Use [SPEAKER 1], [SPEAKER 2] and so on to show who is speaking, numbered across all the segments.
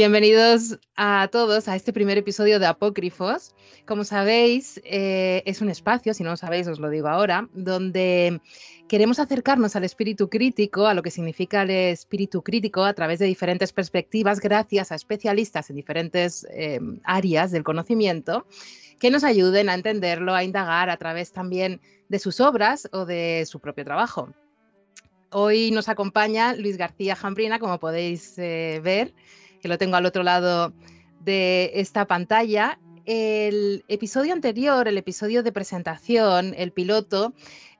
[SPEAKER 1] Bienvenidos a todos a este primer episodio de Apócrifos. Como sabéis, eh, es un espacio, si no lo sabéis os lo digo ahora, donde queremos acercarnos al espíritu crítico, a lo que significa el espíritu crítico a través de diferentes perspectivas, gracias a especialistas en diferentes eh, áreas del conocimiento que nos ayuden a entenderlo, a indagar a través también de sus obras o de su propio trabajo. Hoy nos acompaña Luis García Jambrina, como podéis eh, ver que lo tengo al otro lado de esta pantalla. El episodio anterior, el episodio de presentación, el piloto,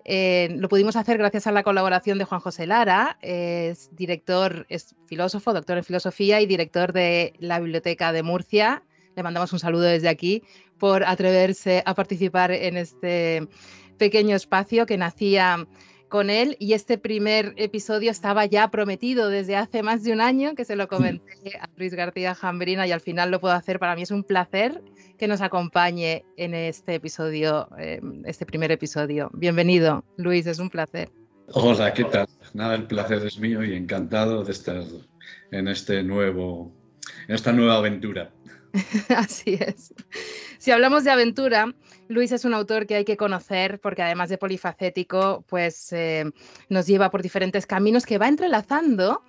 [SPEAKER 1] eh, lo pudimos hacer gracias a la colaboración de Juan José Lara, es director, es filósofo, doctor en filosofía y director de la Biblioteca de Murcia. Le mandamos un saludo desde aquí por atreverse a participar en este pequeño espacio que nacía con él y este primer episodio estaba ya prometido desde hace más de un año que se lo comenté a Luis García Jambrina y al final lo puedo hacer. Para mí es un placer que nos acompañe en este episodio, em, este primer episodio. Bienvenido, Luis, es un placer.
[SPEAKER 2] Hola, ¿qué tal? Nada, el placer es mío y encantado de estar en este nuevo, en esta nueva aventura.
[SPEAKER 1] Así es. Si hablamos de aventura, Luis es un autor que hay que conocer porque además de polifacético, pues eh, nos lleva por diferentes caminos que va entrelazando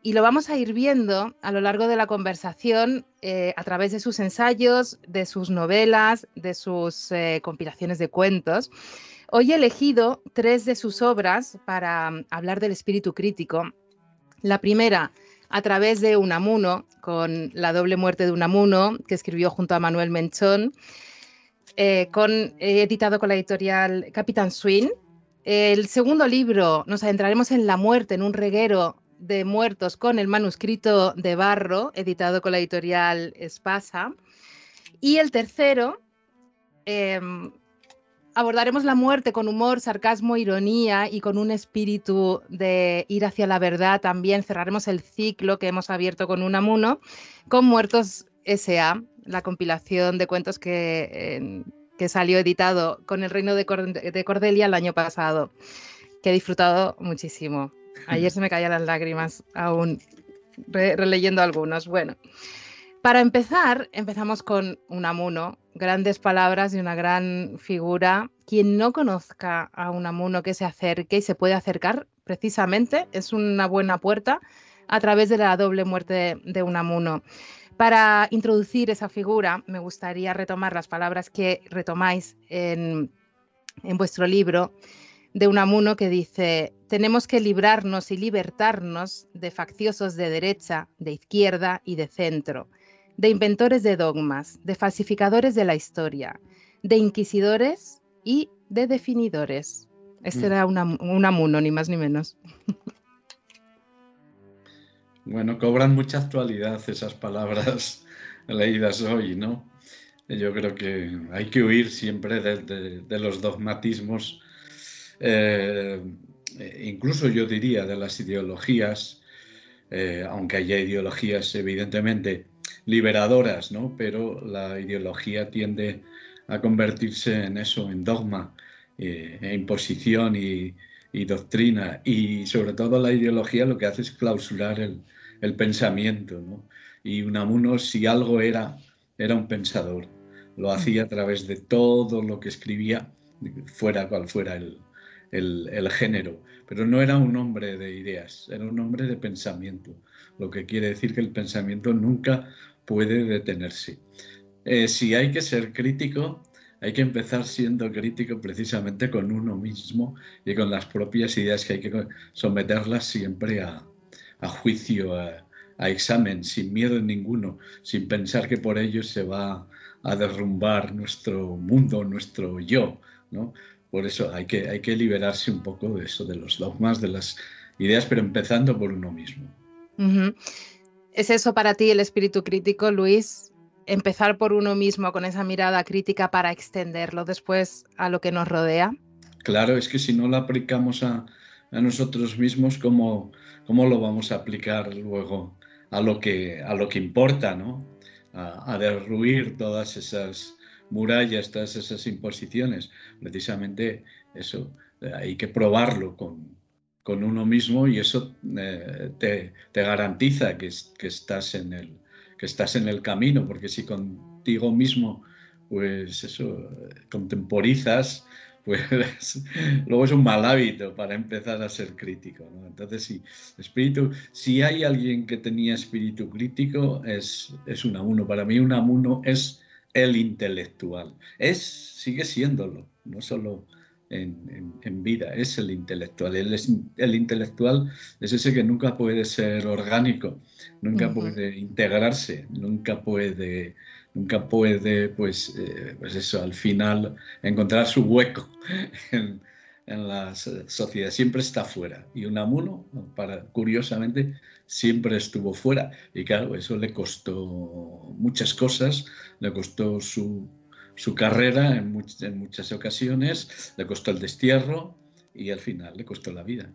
[SPEAKER 1] y lo vamos a ir viendo a lo largo de la conversación eh, a través de sus ensayos, de sus novelas, de sus eh, compilaciones de cuentos. Hoy he elegido tres de sus obras para mm, hablar del espíritu crítico. La primera a través de Unamuno, con La doble muerte de Unamuno, que escribió junto a Manuel Menchón, eh, con, editado con la editorial Capitán Swing. El segundo libro, nos adentraremos en La muerte en un reguero de muertos con el manuscrito de Barro, editado con la editorial Espasa. Y el tercero, em, abordaremos la muerte con humor, sarcasmo, ironía y con un espíritu de ir hacia la verdad. También cerraremos el ciclo que hemos abierto con Unamuno con Muertos S.A., la compilación de cuentos que, que salió editado con el Reino de, Cordelia el año pasado, que he disfrutado muchísimo. Ayer se me caían las lágrimas aún releyendo algunos. Bueno, para empezar, empezamos con Unamuno, grandes palabras y una gran figura. Quien no conozca a Unamuno que se acerque y se puede acercar, precisamente, es una buena puerta a través de la doble muerte de, Unamuno. Para introducir esa figura, me gustaría retomar las palabras que retomáis en, en vuestro libro de Unamuno que dice, tenemos que librarnos y libertarnos de facciosos de derecha, de izquierda y de centro de inventores de dogmas, de falsificadores de la historia, de inquisidores y de definidores. Este mm. era un amuno, ni más ni menos.
[SPEAKER 2] Bueno, cobran mucha actualidad esas palabras leídas hoy, ¿no? Yo creo que hay que huir siempre de, los dogmatismos, eh, incluso yo diría de las ideologías, eh, aunque haya ideologías evidentemente liberadoras, ¿no? Pero la ideología tiende a convertirse en eso, en dogma, eh, e imposición y, doctrina. Y sobre todo la ideología lo que hace es clausurar el, pensamiento, ¿no? Y Unamuno, si algo era, era un pensador. Lo hacía a través de todo lo que escribía, fuera cual fuera el, el, género, pero no era un hombre de ideas, era un hombre de pensamiento, lo que quiere decir que el pensamiento nunca puede detenerse. Eh, si hay que ser crítico, hay que empezar siendo crítico precisamente con uno mismo y con las propias ideas que hay que someterlas siempre a, juicio, a, examen, sin miedo ninguno, sin pensar que por ello se va a derrumbar nuestro mundo, nuestro yo. ¿no? Por eso hay que, hay que liberarse un poco de eso, de los dogmas, de las ideas, pero empezando por uno mismo.
[SPEAKER 1] ¿Es eso para ti el espíritu crítico, Luis? Empezar por uno mismo con esa mirada crítica para extenderlo después a lo que nos rodea.
[SPEAKER 2] Claro, es que si no lo aplicamos a, nosotros mismos, ¿cómo, ¿cómo, lo vamos a aplicar luego a lo que, a lo que importa, ¿no? A, a derruir todas esas murallas, todas esas imposiciones. Precisamente eso, hay que probarlo con, con uno mismo y eso eh, te, garantiza que, que, estás en el, que estás en el camino, porque si contigo mismo, pues eso, contemporizas, pues luego es un mal hábito para empezar a ser crítico. Entonces, sí, espíritu, si hay alguien que tenía espíritu crítico, es, es Unamuno. Para mí, Unamuno es el intelectual. Es, sigue siéndolo, no solo en, vida, es el intelectual. El, el, intelectual es ese que nunca puede ser orgánico, nunca puede integrarse, nunca puede, nunca puede, pues, eh, pues eso, al final encontrar su hueco en, en la sociedad. Siempre está fuera. Y Unamuno, para, curiosamente, siempre estuvo fuera. Y claro, eso le costó muchas cosas, le costó su su carrera en, muchas ocasiones, le costó el destierro y al final le costó la vida.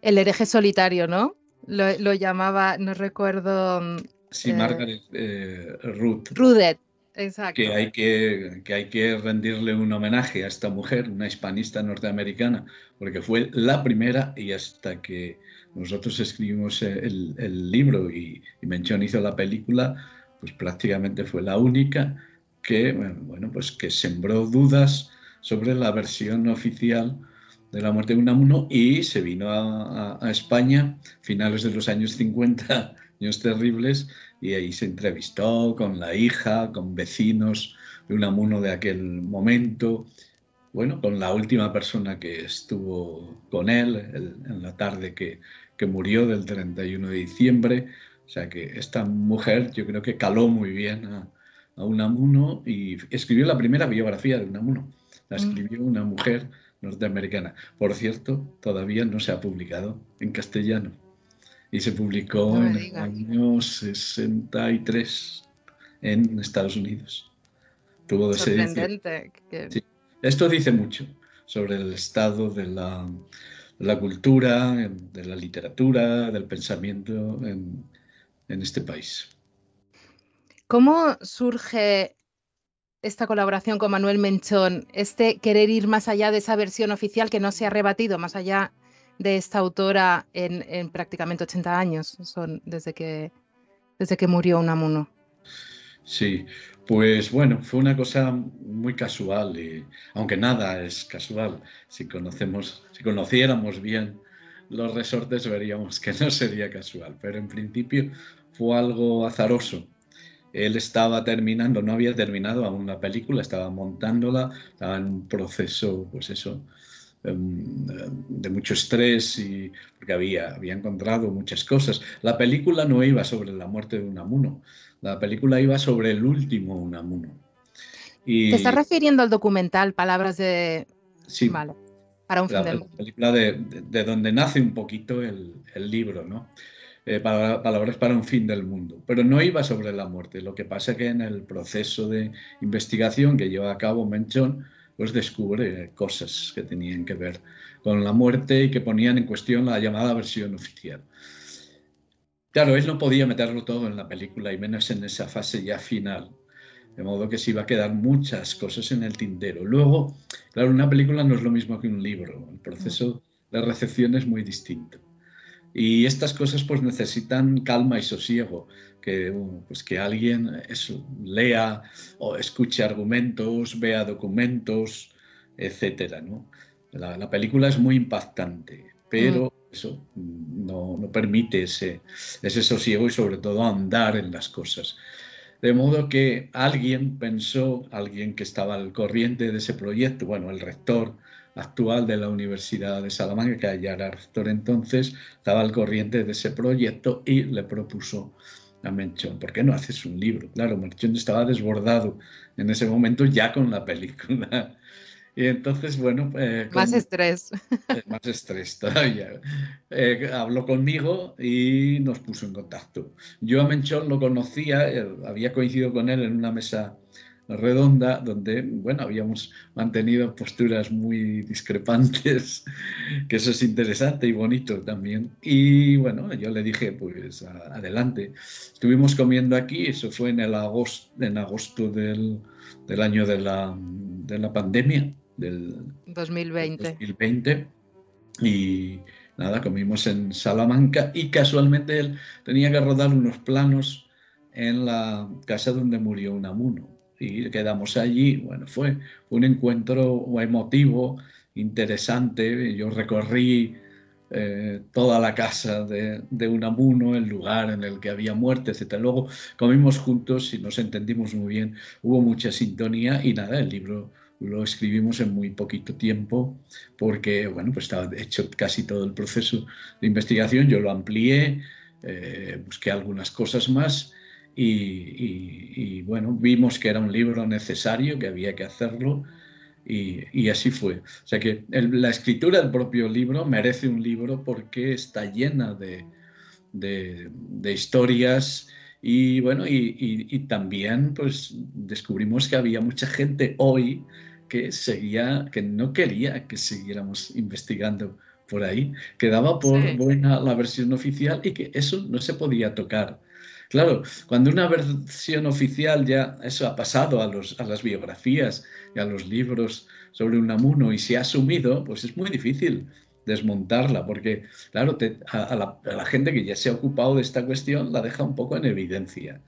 [SPEAKER 1] El hereje solitario, ¿no? Lo, llamaba, no recuerdo. Mm,
[SPEAKER 2] sí, eh, Margaret eh, Ruth.
[SPEAKER 1] Rudet, exacto.
[SPEAKER 2] Que hay que, que hay que rendirle un homenaje a esta mujer, una hispanista norteamericana, porque fue la primera y hasta que nosotros escribimos el, libro y, y Menchón hizo la película, pues prácticamente fue la única que, bueno, pues que sembró dudas sobre la versión oficial de la muerte de Unamuno y se vino a, España finales de los años 50, años terribles, y ahí se entrevistó con la hija, con vecinos de Unamuno de aquel momento, bueno, con la última persona que estuvo con él en la tarde que, que murió del 31 de diciembre. O sea que esta mujer yo creo que caló muy bien a, a Unamuno y escribió la primera biografía de Unamuno. La mm. escribió una mujer norteamericana. Por cierto, todavía no se ha publicado en castellano y se publicó en el año 63 en Estados Unidos. Tuvo Esto dice mucho sobre el estado de la, cultura, de la literatura, del pensamiento en este país.
[SPEAKER 1] ¿Cómo surge esta colaboración con Manuel Menchón, este querer ir más allá de esa versión oficial que no se ha rebatido, más allá de esta autora en, prácticamente 80 años, son desde que, desde que murió Unamuno?
[SPEAKER 2] Sí, pues bueno, fue una cosa muy casual, y, aunque nada es casual. Si conocemos, si conociéramos bien los resortes, veríamos que no sería casual, pero en principio fue algo azaroso él estaba terminando, no había terminado aún la película, estaba montándola, estaba en un proceso, pues eso, em, de mucho estrés y porque había, había encontrado muchas cosas. La película no iba sobre la muerte de Unamuno, la película iba sobre el último Unamuno.
[SPEAKER 1] Y, ¿Te estás refiriendo al documental Palabras de...
[SPEAKER 2] Sí. para un fin la, película de, de, donde nace un poquito el, el libro, ¿no? Eh, palabras para un fin del mundo. Pero no iba sobre la muerte. Lo que pasa es que en el proceso de investigación que lleva a cabo Menchón, pues descubre cosas que tenían que ver con la muerte y que ponían en cuestión la llamada versión oficial. Claro, él no podía meterlo todo en la película y menos en esa fase ya final. De modo que se iba a quedar muchas cosas en el tintero. Luego, claro, una película no es lo mismo que un libro. El proceso de recepción es muy distinto. Y estas cosas pues necesitan calma y sosiego, que, pues, que alguien eso, lea o escuche argumentos, vea documentos, etcétera, ¿no? La, película es muy impactante, pero mm. eso no, no, permite ese, ese sosiego y sobre todo andar en las cosas. De modo que alguien pensó, alguien que estaba al corriente de ese proyecto, bueno, el rector, actual de la Universidad de Salamanca, que ya era rector entonces, estaba al corriente de ese proyecto y le propuso a Menchón, ¿por qué no haces un libro? Claro, Menchón estaba desbordado en ese momento ya con la película. Y entonces, bueno...
[SPEAKER 1] Eh, más estrés.
[SPEAKER 2] Eh, más estrés todavía. Eh, habló conmigo y nos puso en contacto. Yo a Menchón lo conocía, había coincidido con él en una mesa redonda donde, bueno, habíamos mantenido posturas muy discrepantes, que eso es interesante y bonito también. Y bueno, yo le dije, pues adelante. Estuvimos comiendo aquí, eso fue en, el agosto, en agosto del, del año de la, de la pandemia, del
[SPEAKER 1] 2020.
[SPEAKER 2] 2020. Y nada, comimos en Salamanca y casualmente él tenía que rodar unos planos en la casa donde murió Unamuno y quedamos allí. Bueno, fue un encuentro emotivo, interesante. Yo recorrí eh, toda la casa de, de, Unamuno, el lugar en el que había muerte, etc. Luego comimos juntos y nos entendimos muy bien, hubo mucha sintonía y nada, el libro lo escribimos en muy poquito tiempo porque, bueno, pues estaba hecho casi todo el proceso de investigación, yo lo amplié, eh, busqué algunas cosas más y, bueno, vimos que era un libro necesario, que había que hacerlo y, así fue. O sea que la escritura del propio libro merece un libro porque está llena de, historias y bueno, y, también pues descubrimos que había mucha gente hoy que seguía, que no quería que siguiéramos investigando por ahí, que daba por buena la versión oficial y que eso no se podía tocar. Claro, cuando una versión oficial ya eso ha pasado a, los, a las biografías y a los libros sobre un Unamuno y se ha asumido, pues es muy difícil desmontarla, porque, claro, a, la, gente que ya se ha ocupado de esta cuestión la deja un poco en evidencia.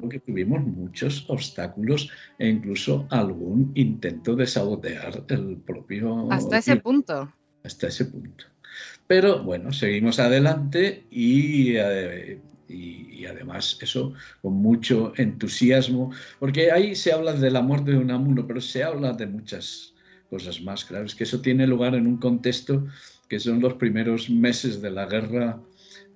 [SPEAKER 2] Porque tuvimos muchos obstáculos e incluso algún intento de sabotear el propio...
[SPEAKER 1] Hasta ese punto.
[SPEAKER 2] Hasta ese punto. Pero bueno, seguimos adelante y eh, y, además eso con mucho entusiasmo, porque ahí se habla de la muerte de Unamuno, pero se habla de muchas cosas más, claro, es que eso tiene lugar en un contexto que son los primeros meses de la guerra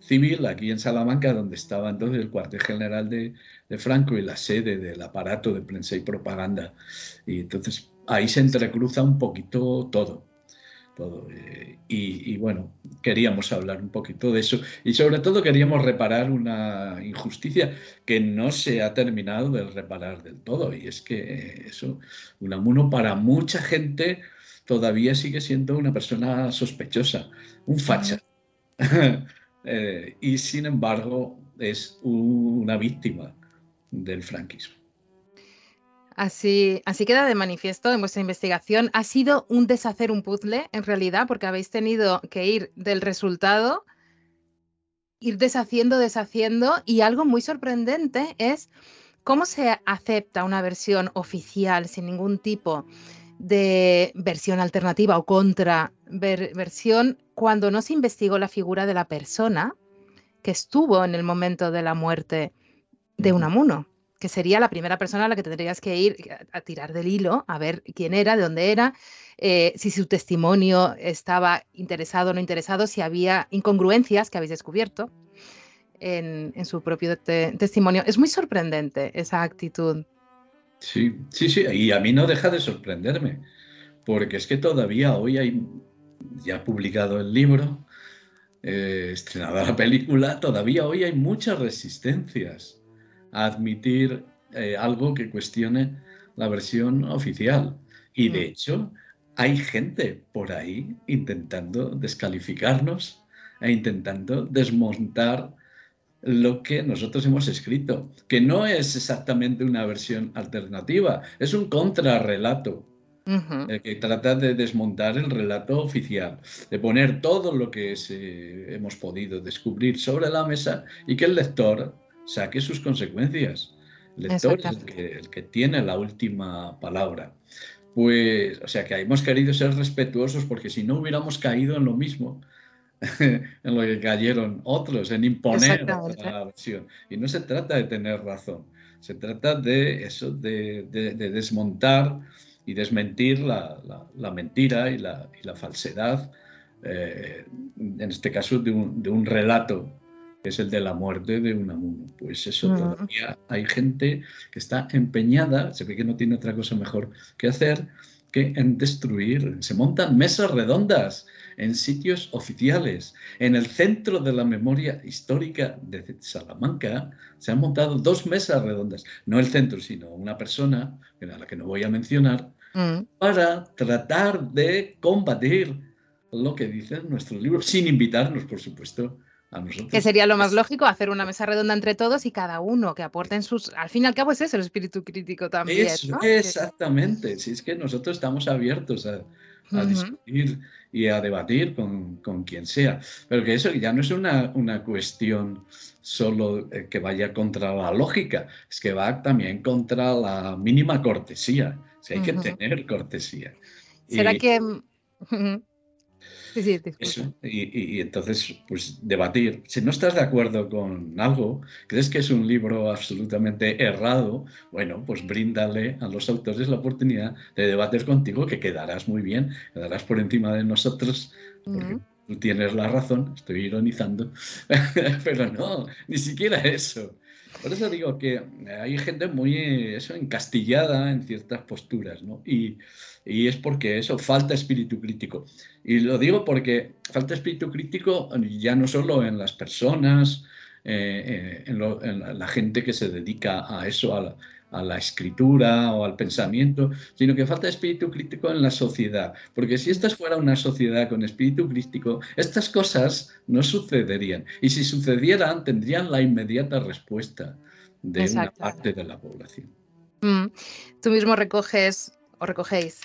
[SPEAKER 2] civil aquí en Salamanca, donde estaba entonces el cuartel general de, de Franco y la sede del aparato de prensa y propaganda. Y entonces ahí se entrecruza un poquito todo todo. Eh, y, bueno, queríamos hablar un poquito de eso y sobre todo queríamos reparar una injusticia que no se ha terminado de reparar del todo y es que eso, Unamuno para mucha gente todavía sigue siendo una persona sospechosa, un facha. Eh, y sin embargo es una víctima del franquismo.
[SPEAKER 1] Así, así queda de manifiesto en vuestra investigación. Ha sido un deshacer un puzzle, en realidad, porque habéis tenido que ir del resultado, ir deshaciendo, deshaciendo, y algo muy sorprendente es cómo se acepta una versión oficial sin ningún tipo de versión alternativa o contra versión cuando no se investigó la figura de la persona que estuvo en el momento de la muerte de Unamuno que sería la primera persona a la que tendrías que ir a, tirar del hilo, a ver quién era, de dónde era, eh, si su testimonio estaba interesado o no interesado, si había incongruencias que habéis descubierto en, su propio testimonio. Es muy sorprendente esa actitud.
[SPEAKER 2] Sí, sí, sí, y a mí no deja de sorprenderme, porque es que todavía hoy hay, ya publicado el libro, eh, estrenada la película, todavía hoy hay muchas resistencias a admitir eh, algo que cuestione la versión oficial. Y de mm. hecho, hay gente por ahí intentando descalificarnos e intentando desmontar lo que nosotros hemos escrito, que no es exactamente una versión alternativa, es un contrarrelato. Eh, que trata de desmontar el relato oficial, de poner todo lo que hemos podido descubrir sobre la mesa y que el lector saque sus consecuencias. El lector es el que, tiene la última palabra. Pues, o sea, que hemos querido ser respetuosos porque si no hubiéramos caído en lo mismo, en lo que cayeron otros, en imponer la versión. Y no se trata de tener razón, se trata de eso, de, desmontar y desmentir la, mentira y la, falsedad, eh, en este caso de un, de un relato es el de la muerte de Unamuno. Pues eso, mm. todavía hay gente que está empeñada, se ve que no tiene otra cosa mejor que hacer que en destruir. Se montan mesas redondas en sitios oficiales. En el centro de la memoria histórica de Salamanca se han montado dos mesas redondas, no el centro, sino una persona, a la que no voy a mencionar, mm. para tratar de combatir lo que dicen nuestros libros, sin invitarnos, por supuesto,
[SPEAKER 1] que sería lo más lógico, hacer una mesa redonda entre todos y cada uno que aporten sus... Al fin y al cabo es eso el espíritu crítico también.
[SPEAKER 2] Exactamente, si es que nosotros estamos abiertos a, discutir y a debatir con, quien sea. Pero que eso ya no es una, cuestión solo eh, que vaya contra la lógica, es que va también contra la mínima cortesía. O hay que tener cortesía.
[SPEAKER 1] ¿Será que...
[SPEAKER 2] Sí, sí, y, y, entonces, pues debatir. Si no estás de acuerdo con algo, crees que es un libro absolutamente errado, bueno, pues bríndale a los autores la oportunidad de debatir contigo, que quedarás muy bien, quedarás por encima de nosotros, porque tú tienes la razón, estoy ironizando, pero no, ni siquiera eso. Por eso digo que hay gente muy eso, encastillada en ciertas posturas, ¿no? Y, y es porque eso, falta espíritu crítico. Y lo digo porque falta espíritu crítico ya no solo en las personas, eh, eh, en, la gente que se dedica a eso, a la, escritura o al pensamiento, sino que falta espíritu crítico en la sociedad. Porque si esta fuera una sociedad con espíritu crítico, estas cosas no sucederían. Y si sucedieran, tendrían la inmediata respuesta de una parte de la población.
[SPEAKER 1] Mm. Tú mismo recoges o recogéis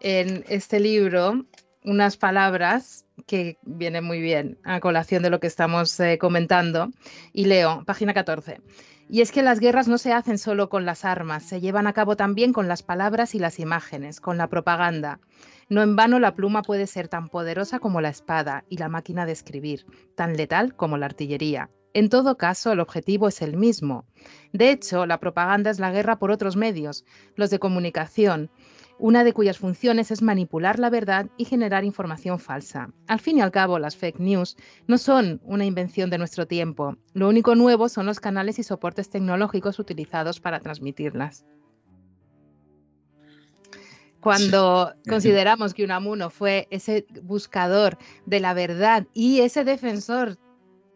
[SPEAKER 1] en este libro unas palabras que vienen muy bien a colación de lo que estamos eh, comentando. Y leo, página 14. Y es que las guerras no se hacen solo con las armas, se llevan a cabo también con las palabras y las imágenes, con la propaganda. No en vano la pluma puede ser tan poderosa como la espada y la máquina de escribir, tan letal como la artillería. En todo caso, el objetivo es el mismo. De hecho, la propaganda es la guerra por otros medios, los de comunicación, una de cuyas funciones es manipular la verdad y generar información falsa. Al fin y al cabo, las fake news no son una invención de nuestro tiempo. Lo único nuevo son los canales y soportes tecnológicos utilizados para transmitirlas. Cuando consideramos que Unamuno fue ese buscador de la verdad y ese defensor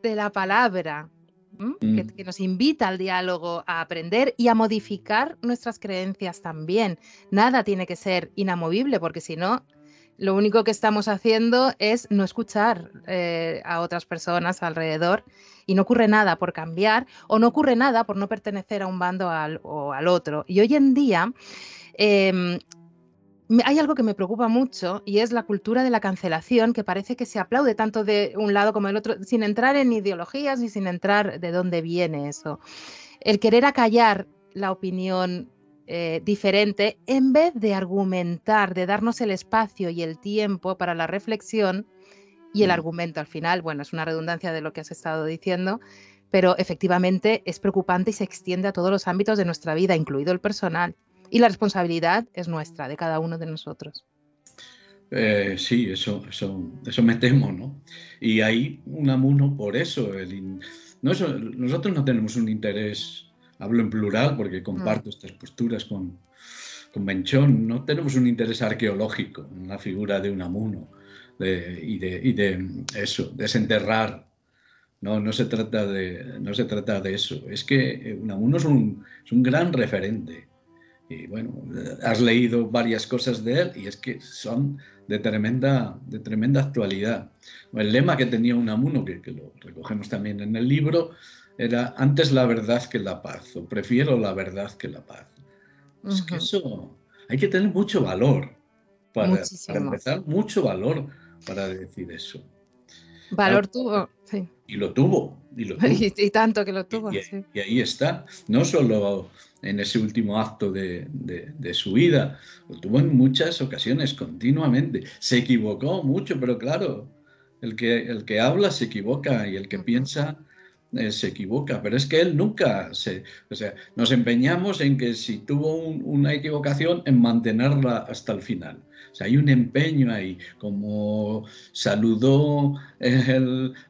[SPEAKER 1] de la palabra Mm. que, nos invita al diálogo, a aprender y a modificar nuestras creencias también. Nada tiene que ser inamovible, porque si no, lo único que estamos haciendo es no escuchar eh, a otras personas alrededor y no ocurre nada por cambiar o no ocurre nada por no pertenecer a un bando o al otro. Y hoy en día em, hay algo que me preocupa mucho y es la cultura de la cancelación, que parece que se aplaude tanto de un lado como del otro, sin entrar en ideologías y sin entrar de dónde viene eso. El querer acallar la opinión eh, diferente en vez de argumentar, de darnos el espacio y el tiempo para la reflexión y el mm. argumento al final, bueno, es una redundancia de lo que has estado diciendo, pero efectivamente es preocupante y se extiende a todos los ámbitos de nuestra vida, incluido el personal. Y la responsabilidad es nuestra, de cada uno de nosotros.
[SPEAKER 2] Eh, sí, eso, eso, eso me temo, ¿no? Y hay un amuno por eso. El nosotros no tenemos un interés, hablo en plural porque comparto mm. estas posturas con, con Menchón, no tenemos un interés arqueológico en la figura de un amuno y, de, y, de, eso, desenterrar. No, no, se trata de, no se trata de eso. Es que Unamuno es un, es un gran referente y bueno, has leído varias cosas de él y es que son de tremenda, de tremenda actualidad. El lema que tenía Unamuno, que, que lo recogemos también en el libro, era antes la verdad que la paz, o prefiero la verdad que la paz. Es que eso hay que tener mucho valor para, empezar, mucho valor para decir eso.
[SPEAKER 1] Valor tuvo, sí.
[SPEAKER 2] Y lo tuvo, y lo
[SPEAKER 1] Y, tanto que lo tuvo.
[SPEAKER 2] Y, y, ahí está, no solo en ese último acto de, su vida. Lo tuvo en muchas ocasiones, continuamente. Se equivocó mucho, pero claro, el que, el que habla se equivoca y el que piensa eh, se equivoca. Pero es que él nunca se... O sea, nos empeñamos en que si tuvo una equivocación, en mantenerla hasta el final. O sea, hay un empeño ahí, como saludó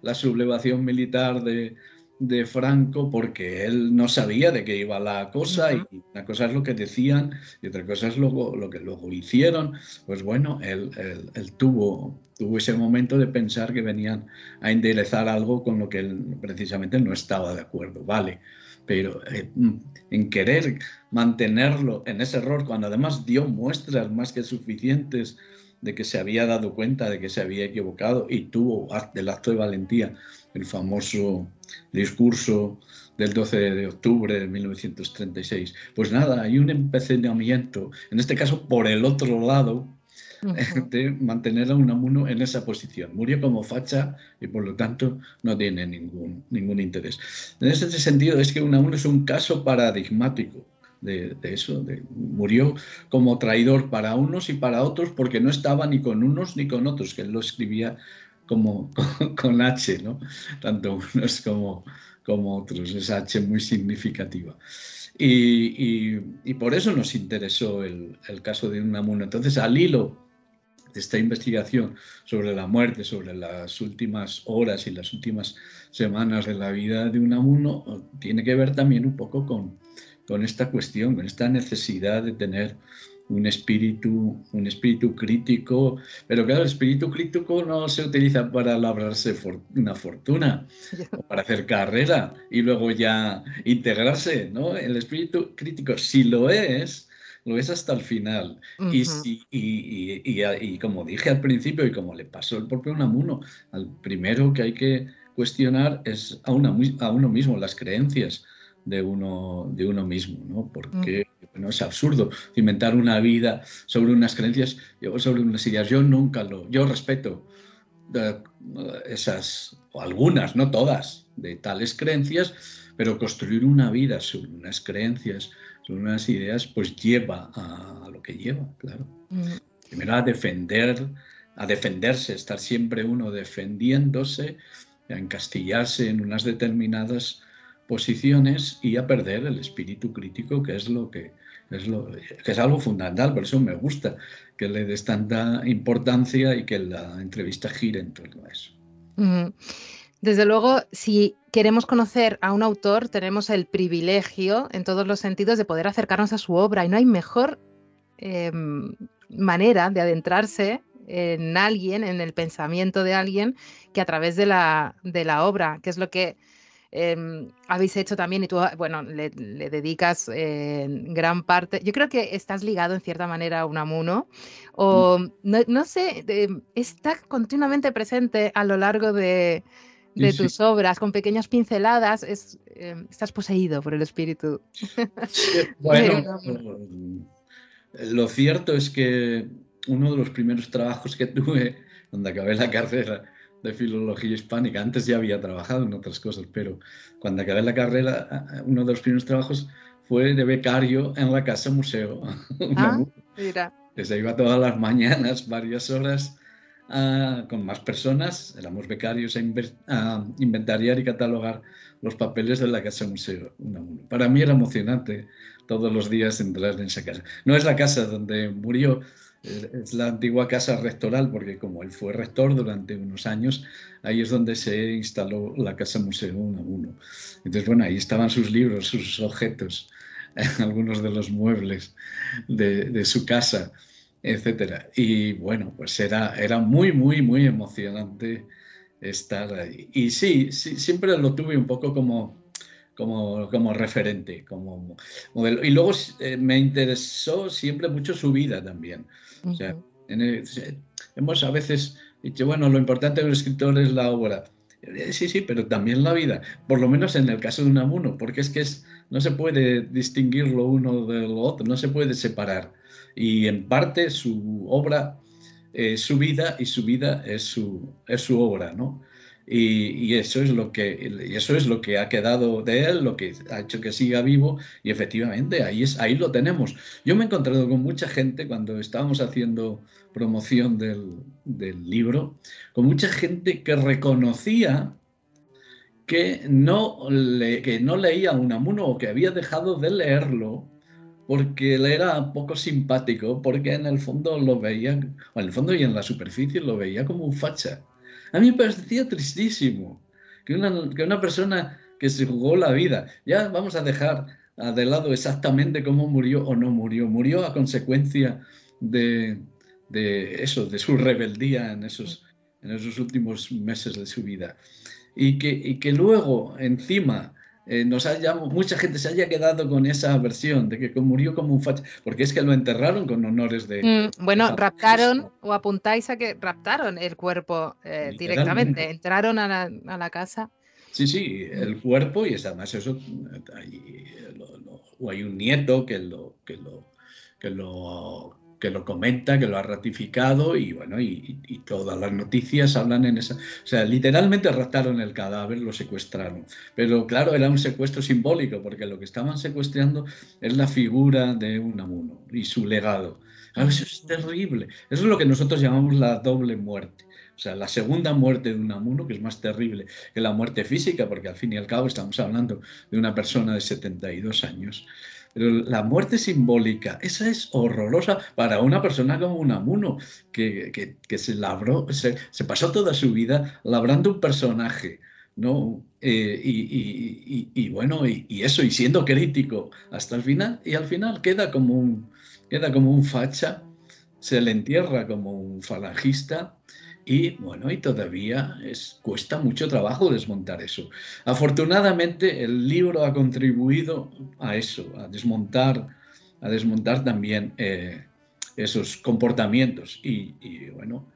[SPEAKER 2] la sublevación militar de, de Franco porque él no sabía de qué iba la cosa y una cosa es lo que decían y otra cosa es lo, lo que luego hicieron. Pues bueno, él, tuvo, tuvo ese momento de pensar que venían a enderezar algo con lo que él precisamente no estaba de acuerdo, vale. Pero eh, en querer mantenerlo en ese error, cuando además dio muestras más que suficientes de que se había dado cuenta de que se había equivocado y tuvo el acto de valentía el famoso discurso del 12 de octubre de 1936. Pues nada, hay un empecinamiento, en este caso por el otro lado, de mantener a Unamuno en esa posición. Murió como facha y por lo tanto no tiene ningún, ningún interés. En ese sentido es que Unamuno es un caso paradigmático de, eso. murió como traidor para unos y para otros porque no estaba ni con unos ni con otros, que él lo escribía como con, H, ¿no? Tanto unos como, otros, esa H muy significativa. Y, por eso nos interesó el, el, caso de Unamuno. Entonces, al hilo de esta investigación sobre la muerte, sobre las últimas horas y las últimas semanas de la vida de Unamuno, tiene que ver también un poco con, con esta cuestión, con esta necesidad de tener un espíritu, un espíritu crítico, pero claro, el espíritu crítico no se utiliza para labrarse una fortuna o para hacer carrera y luego ya integrarse, ¿no? El espíritu crítico, si lo es, lo es hasta el final. y, si, y, y, como dije al principio y como le pasó el propio Unamuno, al primero que hay que cuestionar es a, una, a uno mismo, las creencias de uno, de uno mismo, ¿no? Porque bueno, es absurdo inventar una vida sobre unas creencias, sobre unas ideas. Yo nunca lo, yo respeto esas, o algunas, no todas, de tales creencias, pero construir una vida sobre unas creencias, sobre unas ideas, pues lleva a, lo que lleva, claro. Primero a defender, a defenderse, estar siempre uno defendiéndose, a encastillarse en unas determinadas posiciones y a perder el espíritu crítico, que es lo que es, lo, que es algo fundamental. Por eso me gusta que le des tanta importancia y que la entrevista gire en torno a eso.
[SPEAKER 1] Desde luego, si queremos conocer a un autor, tenemos el privilegio, en todos los sentidos, de poder acercarnos a su obra y no hay mejor em, manera de adentrarse en alguien, en el pensamiento de alguien, que a través de la, de la obra, que es lo que Em, habéis hecho también y tú, ah, bueno, le, dedicas eh, gran parte, yo creo que estás ligado en cierta manera a Unamuno, mm. o no, sé, está continuamente presente a lo largo de, tus obras, con pequeñas pinceladas, es, em, estás poseído por el espíritu.
[SPEAKER 2] bueno, lo cierto es que uno de los primeros trabajos que tuve, donde acabé la carrera, de filología hispánica. Antes ya había trabajado en otras cosas, pero cuando acabé la carrera, uno de los primeros trabajos fue de becario en la casa museo. Ah, mira. Se iba todas las mañanas, varias horas, con más personas. Éramos becarios a, inventariar y catalogar los papeles de la casa museo. Para mí era emocionante todos los días entrar en esa casa. No es la casa donde murió, es la antigua casa rectoral, porque como él fue rector durante unos años, ahí es donde se instaló la casa museo uno a uno. Entonces, bueno, ahí estaban sus libros, sus objetos, algunos de los muebles de, su casa, etcétera. Y bueno, pues era, era muy, muy, muy emocionante estar ahí. Y sí, sí, siempre lo tuve un poco como, como, como referente, como modelo. Y luego eh, me interesó siempre mucho su vida también. O sea, hemos a veces dicho, bueno, lo importante del escritor es la obra. Eh, sí, sí, pero también la vida, por lo menos en el caso de Unamuno, porque es que es, no se puede distinguir lo uno de lo otro, no se puede separar. Y en parte su obra es su vida y su vida es su, es su obra, ¿no? Y, eso es lo que eso es lo que ha quedado de él, lo que ha hecho que siga vivo y efectivamente ahí es ahí lo tenemos. Yo me he encontrado con mucha gente cuando estábamos haciendo promoción del, libro, con mucha gente que reconocía que no, le, que no leía Unamuno o que había dejado de leerlo porque le era poco simpático, porque en el fondo lo veía, o en el fondo y en la superficie lo veía como un facha. A mí me parecía tristísimo que una, que una persona que se jugó la vida, ya vamos a dejar de lado exactamente cómo murió o no murió, murió a consecuencia de, de eso, de su rebeldía en esos, en esos últimos meses de su vida. Y que, y que luego, encima, eh, nos haya, mucha gente se haya quedado con esa versión de que murió como un facha, porque es que lo enterraron con honores de...
[SPEAKER 1] Mm, bueno, raptaron, o apuntáis a que raptaron el cuerpo eh, directamente, entraron a la, a la, casa.
[SPEAKER 2] Sí, sí, el cuerpo y además eso, hay, o hay un nieto que lo, que lo, que lo que lo comenta, que lo ha ratificado y bueno, y, todas las noticias hablan en esa... O sea, literalmente raptaron el cadáver, lo secuestraron. Pero claro, era un secuestro simbólico porque lo que estaban secuestrando es la figura de Unamuno y su legado. eso es terrible. Eso es lo que nosotros llamamos la doble muerte. O sea, la segunda muerte de Unamuno, que es más terrible que la muerte física, porque al fin y al cabo estamos hablando de una persona de 72 años. La muerte simbólica, esa es horrorosa para una persona como Unamuno, que, que, se labró, se, pasó toda su vida labrando un personaje, ¿no? Eh, y, bueno, y, eso, y siendo crítico hasta el final, y al final queda como un, queda como un facha, se le entierra como un falangista, y bueno, y todavía es, cuesta mucho trabajo desmontar eso. Afortunadamente el libro ha contribuido a eso, a desmontar, a desmontar también eh, esos comportamientos. Y, bueno,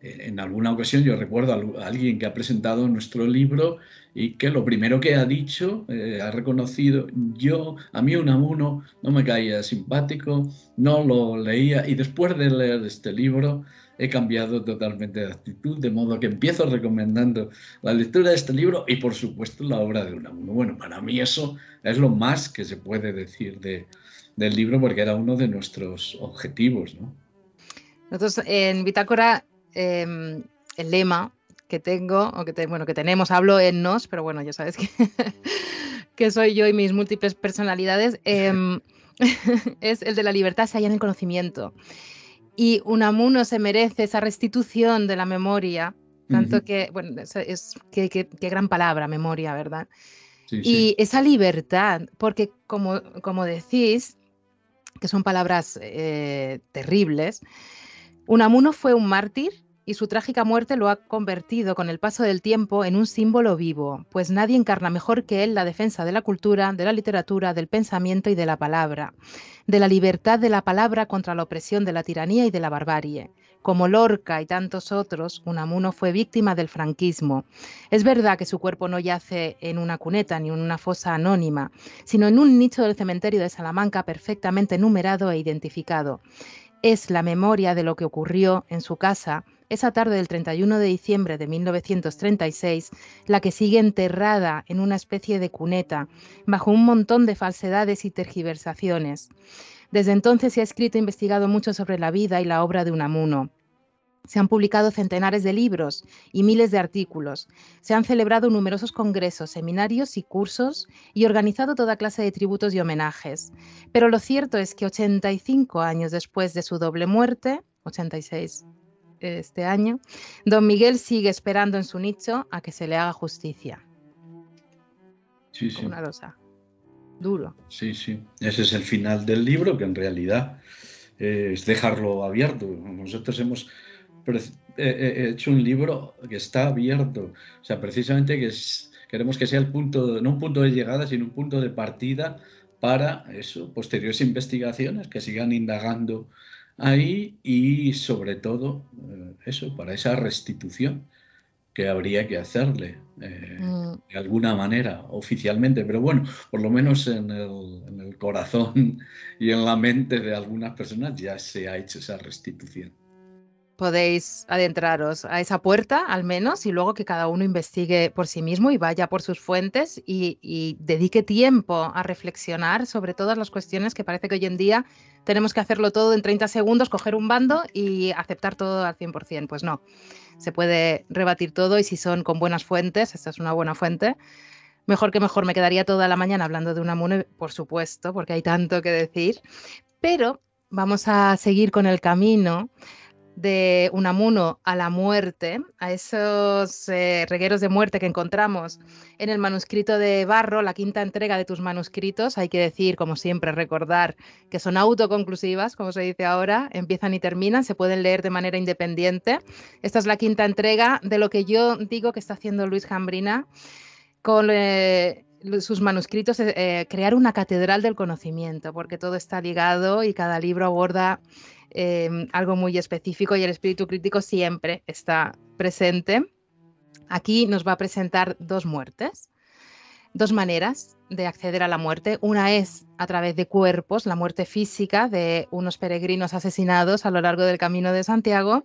[SPEAKER 2] eh, en alguna ocasión yo recuerdo a alguien que ha presentado nuestro libro y que lo primero que ha dicho, eh, ha reconocido, yo, a mí Unamuno no me caía simpático, no lo leía y después de leer este libro he cambiado totalmente de actitud, de modo que empiezo recomendando la lectura de este libro y por supuesto la obra de Unamuno. Bueno, para mí eso es lo más que se puede decir de, del libro porque era uno de nuestros objetivos. ¿no?
[SPEAKER 1] Nosotros en Bitácora, em, el lema que tengo, o que, bueno, que tenemos, hablo en nos, pero bueno, ya sabes que, que soy yo y mis múltiples personalidades, em, es el de la libertad se halla en el conocimiento. Y Unamuno se merece esa restitución de la memoria, tanto que, bueno, es, qué gran palabra, memoria, ¿verdad? y esa libertad, porque como, como decís, que son palabras eh, terribles, Unamuno fue un mártir y su trágica muerte lo ha convertido con el paso del tiempo en un símbolo vivo, pues nadie encarna mejor que él la defensa de la cultura, de la literatura, del pensamiento y de la palabra, de la libertad de la palabra contra la opresión de la tiranía y de la barbarie. Como Lorca y tantos otros, Unamuno fue víctima del franquismo. Es verdad que su cuerpo no yace en una cuneta ni en una fosa anónima, sino en un nicho del cementerio de Salamanca perfectamente numerado e identificado. Es la memoria de lo que ocurrió en su casa esa tarde del 31 de diciembre de 1936, la que sigue enterrada en una especie de cuneta, bajo un montón de falsedades y tergiversaciones. Desde entonces se ha escrito e investigado mucho sobre la vida y la obra de Unamuno. Se han publicado centenares de libros y miles de artículos. Se han celebrado numerosos congresos, seminarios y cursos y organizado toda clase de tributos y homenajes. Pero lo cierto es que 85 años después de su doble muerte, 86 este año, don Miguel sigue esperando en su nicho a que se le haga justicia.
[SPEAKER 2] Sí, sí.
[SPEAKER 1] Una rosa. Duro.
[SPEAKER 2] Sí, sí. Ese es el final del libro, que en realidad eh, es dejarlo abierto. Nosotros hemos eh, eh, hecho un libro que está abierto. O sea, precisamente que queremos que sea el punto, no un punto de llegada, sino un punto de partida para eso, posteriores investigaciones que sigan indagando ahí y sobre todo eh, eso, para esa restitución que habría que hacerle eh, mm. de alguna manera oficialmente, pero bueno, por lo menos en el, en el corazón y en la mente de algunas personas ya se ha hecho esa restitución
[SPEAKER 1] podéis adentraros a esa puerta al menos y luego que cada uno investigue por sí mismo y vaya por sus fuentes y, dedique tiempo a reflexionar sobre todas las cuestiones que parece que hoy en día tenemos que hacerlo todo en 30 segundos, coger un bando y aceptar todo al 100%. Pues no, se puede rebatir todo y si son con buenas fuentes, esta es una buena fuente, mejor que mejor. Me quedaría toda la mañana hablando de una MUNE, por supuesto, porque hay tanto que decir, pero vamos a seguir con el camino de Unamuno a la muerte, a esos eh, regueros de muerte que encontramos en el manuscrito de Barro, la quinta entrega de tus manuscritos, hay que decir, como siempre, recordar que son autoconclusivas, como se dice ahora, empiezan y terminan, se pueden leer de manera independiente. Esta es la quinta entrega de lo que yo digo que está haciendo Luis Jambrina con eh, sus manuscritos, eh, crear una catedral del conocimiento, porque todo está ligado y cada libro aborda Em, algo muy específico y el espíritu crítico siempre está presente. Aquí nos va a presentar dos muertes. dos maneras de acceder a la muerte. Una es a través de cuerpos, la muerte física de unos peregrinos asesinados a lo largo del Camino de Santiago,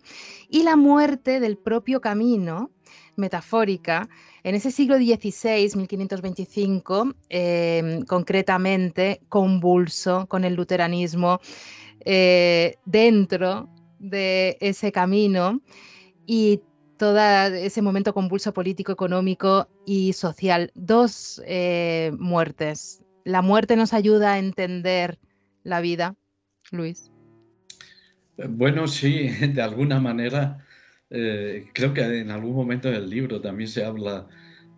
[SPEAKER 1] y la muerte del propio camino, metafórica, en ese siglo XVI, 1525, em, concretamente convulso con el luteranismo eh, dentro de ese camino y todo ese momento convulso político, económico y social. Dos eh, muertes. ¿La muerte nos ayuda a entender la vida, Luis?
[SPEAKER 2] Bueno, sí, de alguna manera. Eh, creo que en algún momento del libro también se habla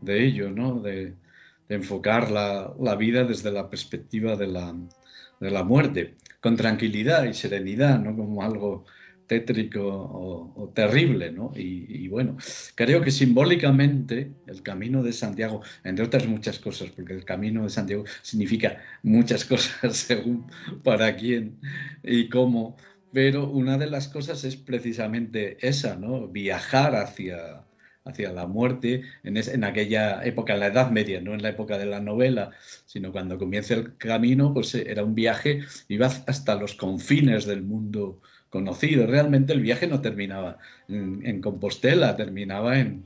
[SPEAKER 2] de ello, ¿no? De, enfocar la, vida desde la perspectiva de la muerte, con tranquilidad y serenidad, no como algo tétrico o, terrible, ¿no? Y, bueno, creo que simbólicamente el camino de Santiago, entre otras muchas cosas, porque el camino de Santiago significa muchas cosas según para quién y cómo, pero una de las cosas es precisamente esa, ¿no? Viajar hacia, hacia la muerte en, en, aquella época, en la Edad Media, no en la época de la novela, sino cuando comienza el camino, pues era un viaje, iba hasta los confines del mundo conocido. Realmente el viaje no terminaba en, Compostela, terminaba en,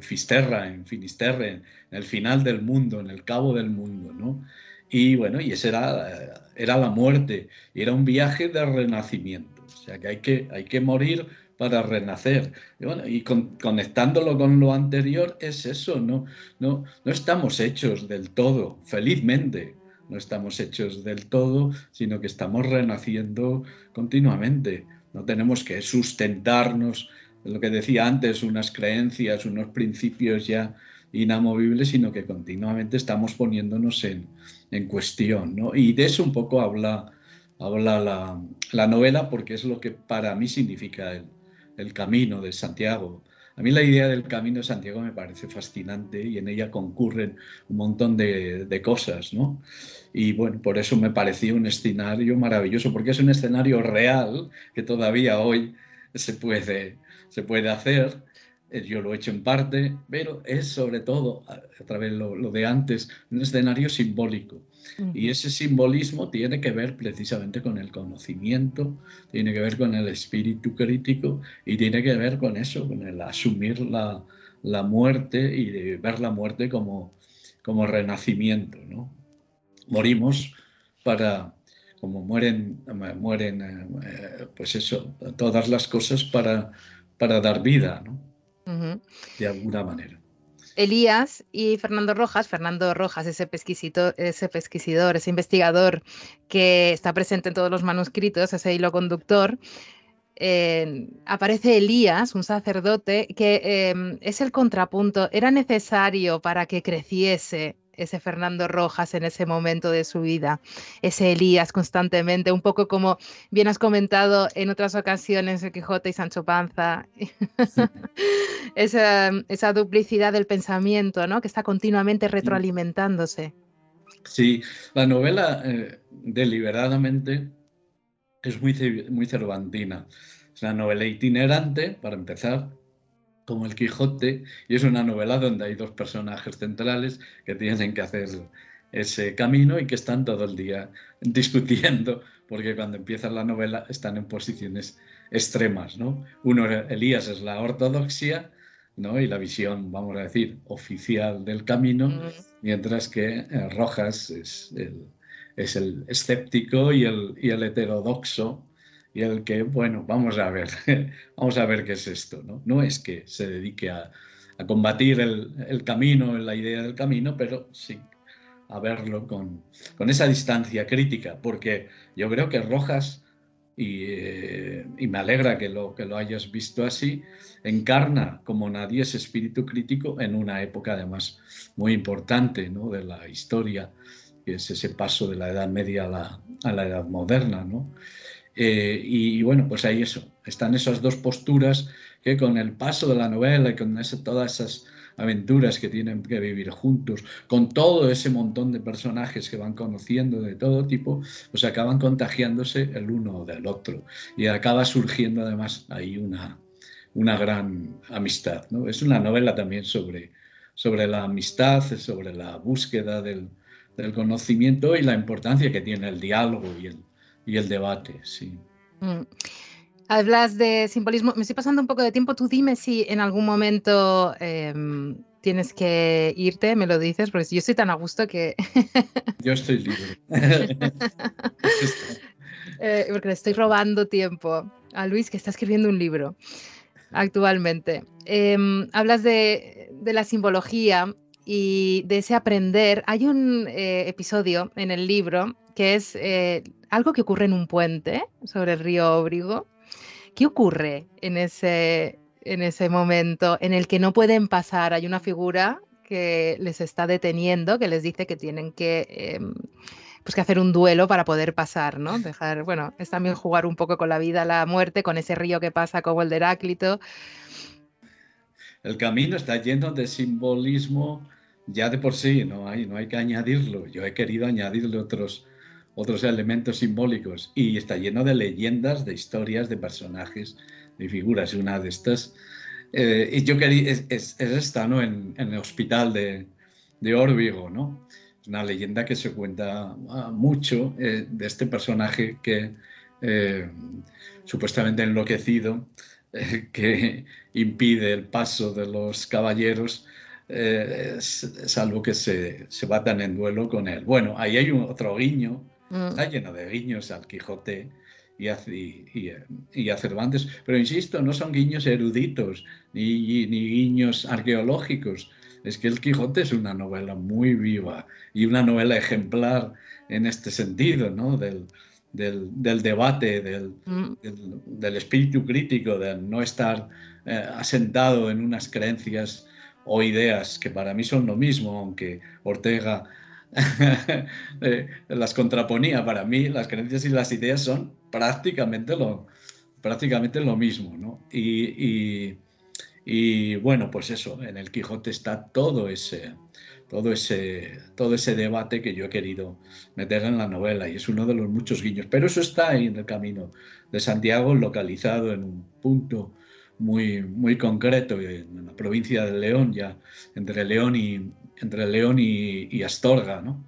[SPEAKER 2] Fisterra, en Finisterre, en, el final del mundo, en el cabo del mundo, ¿no? Y bueno, y esa era, era la muerte, era un viaje de renacimiento, o sea que hay que, hay que morir para renacer. Y, bueno, y conectándolo con lo anterior es eso, ¿no? No, no estamos hechos del todo, felizmente, no estamos hechos del todo, sino que estamos renaciendo continuamente. No tenemos que sustentarnos, lo que decía antes, unas creencias, unos principios ya inamovibles, sino que continuamente estamos poniéndonos en, cuestión. Y de eso un poco habla, habla la, novela, porque es lo que para mí significa el, el camino de Santiago. A mí la idea del Camino de Santiago me parece fascinante y en ella concurren un montón de, cosas, ¿no? Y bueno, por eso me pareció un escenario maravilloso, porque es un escenario real que todavía hoy se puede, se puede hacer eh, yo lo he hecho en parte, pero es sobre todo, a través de lo, de antes, un escenario simbólico. Y ese simbolismo tiene que ver precisamente con el conocimiento, tiene que ver con el espíritu crítico y tiene que ver con eso, con el asumir la, la muerte y ver la muerte como, como renacimiento. ¿no? Morimos para, como mueren, mueren eh, pues eso, todas las cosas para, para dar vida. ¿no? de alguna manera.
[SPEAKER 1] Elías y Fernando Rojas, Fernando Rojas, ese pesquisidor, ese pesquisidor, ese investigador que está presente en todos los manuscritos, ese hilo conductor, eh, aparece Elías, un sacerdote, que eh, es el contrapunto. Era necesario para que creciese ese Fernando Rojas en ese momento de su vida, ese Elías constantemente, un poco como bien has comentado en otras ocasiones el Quijote y Sancho Panza, esa, duplicidad del pensamiento, ¿no? Que está continuamente retroalimentándose.
[SPEAKER 2] Sí, la novela eh, deliberadamente es muy, muy cervantina. Es una novela itinerante, para empezar, como el Quijote, y es una novela donde hay dos personajes centrales que tienen que hacer ese camino y que están todo el día discutiendo, porque cuando empieza la novela están en posiciones extremas, ¿no? Uno, Elías es la ortodoxia, ¿no? Y la visión, vamos a decir, oficial del camino, mm. mientras que eh, Rojas es el, es el escéptico y el, y el heterodoxo, y el que, bueno, vamos a ver, vamos a ver qué es esto, ¿no? No es que se dedique a, combatir el, camino, la idea del camino, pero sí a verlo con, esa distancia crítica, porque yo creo que Rojas, eh, y, me alegra que lo, que lo hayas visto así, encarna como nadie ese espíritu crítico en una época además muy importante ¿no? de la historia, que es ese paso de la Edad Media a la, a la Edad Moderna. ¿no? Eh, y, bueno, pues ahí eso, están esas dos posturas que con el paso de la novela y con todas esas aventuras que tienen que vivir juntos, con todo ese montón de personajes que van conociendo de todo tipo, pues acaban contagiándose el uno del otro y acaba surgiendo además ahí una, una gran amistad. ¿no? Es una novela también sobre, sobre la amistad, sobre la búsqueda del, conocimiento y la importancia que tiene el diálogo y el, y el debate. Sí. Mm.
[SPEAKER 1] Hablas de simbolismo. Me estoy pasando un poco de tiempo. Tú dime si en algún momento em, tienes que irte, me lo dices, porque yo estoy tan a gusto que.
[SPEAKER 2] yo estoy libre.
[SPEAKER 1] Eh, porque le estoy robando tiempo a Luis, que está escribiendo un libro actualmente. Em, hablas de, la simbología y de ese aprender. Hay un eh, episodio en el libro que es eh, algo que ocurre en un puente sobre el río Óbrigo. ¿Qué ocurre en ese, en ese momento en el que no pueden pasar? Hay una figura que les está deteniendo, que les dice que tienen que em, pues que hacer un duelo para poder pasar, ¿no? Dejar, bueno, es también jugar un poco con la vida, la muerte, con ese río que pasa como el de Heráclito.
[SPEAKER 2] El camino está lleno de simbolismo ya de por sí, no hay, no hay que añadirlo. Yo he querido añadirle otros, otros elementos simbólicos y está lleno de leyendas, de historias, de personajes, de figuras. Una de estas, eh, y yo quería, es, esta, ¿no? En, el hospital de, de Órbigo, ¿no? una leyenda que se cuenta ah, mucho eh, de este personaje que eh, supuestamente enloquecido, eh, que impide el paso de los caballeros, salvo que se, se, batan en duelo con él. Bueno, ahí hay un otro guiño, mm. está lleno de guiños al Quijote y a, y, a, Cervantes, pero insisto, no son guiños eruditos ni, ni guiños arqueológicos, es que El Quijote es una novela muy viva y una novela ejemplar en este sentido, ¿no? Del, debate, mm. del, espíritu crítico, de no estar eh, asentado en unas creencias o ideas que para mí son lo mismo, aunque Ortega eh, las contraponía. Para mí las creencias y las ideas son prácticamente lo, prácticamente lo mismo. ¿no? y, y bueno, pues eso, en el Quijote está todo ese, todo ese, todo ese debate que yo he querido meter en la novela y es uno de los muchos guiños. Pero eso está ahí en el camino de Santiago, localizado en un punto muy, muy concreto en la provincia de León, ya entre León y, entre León y, Astorga, ¿no?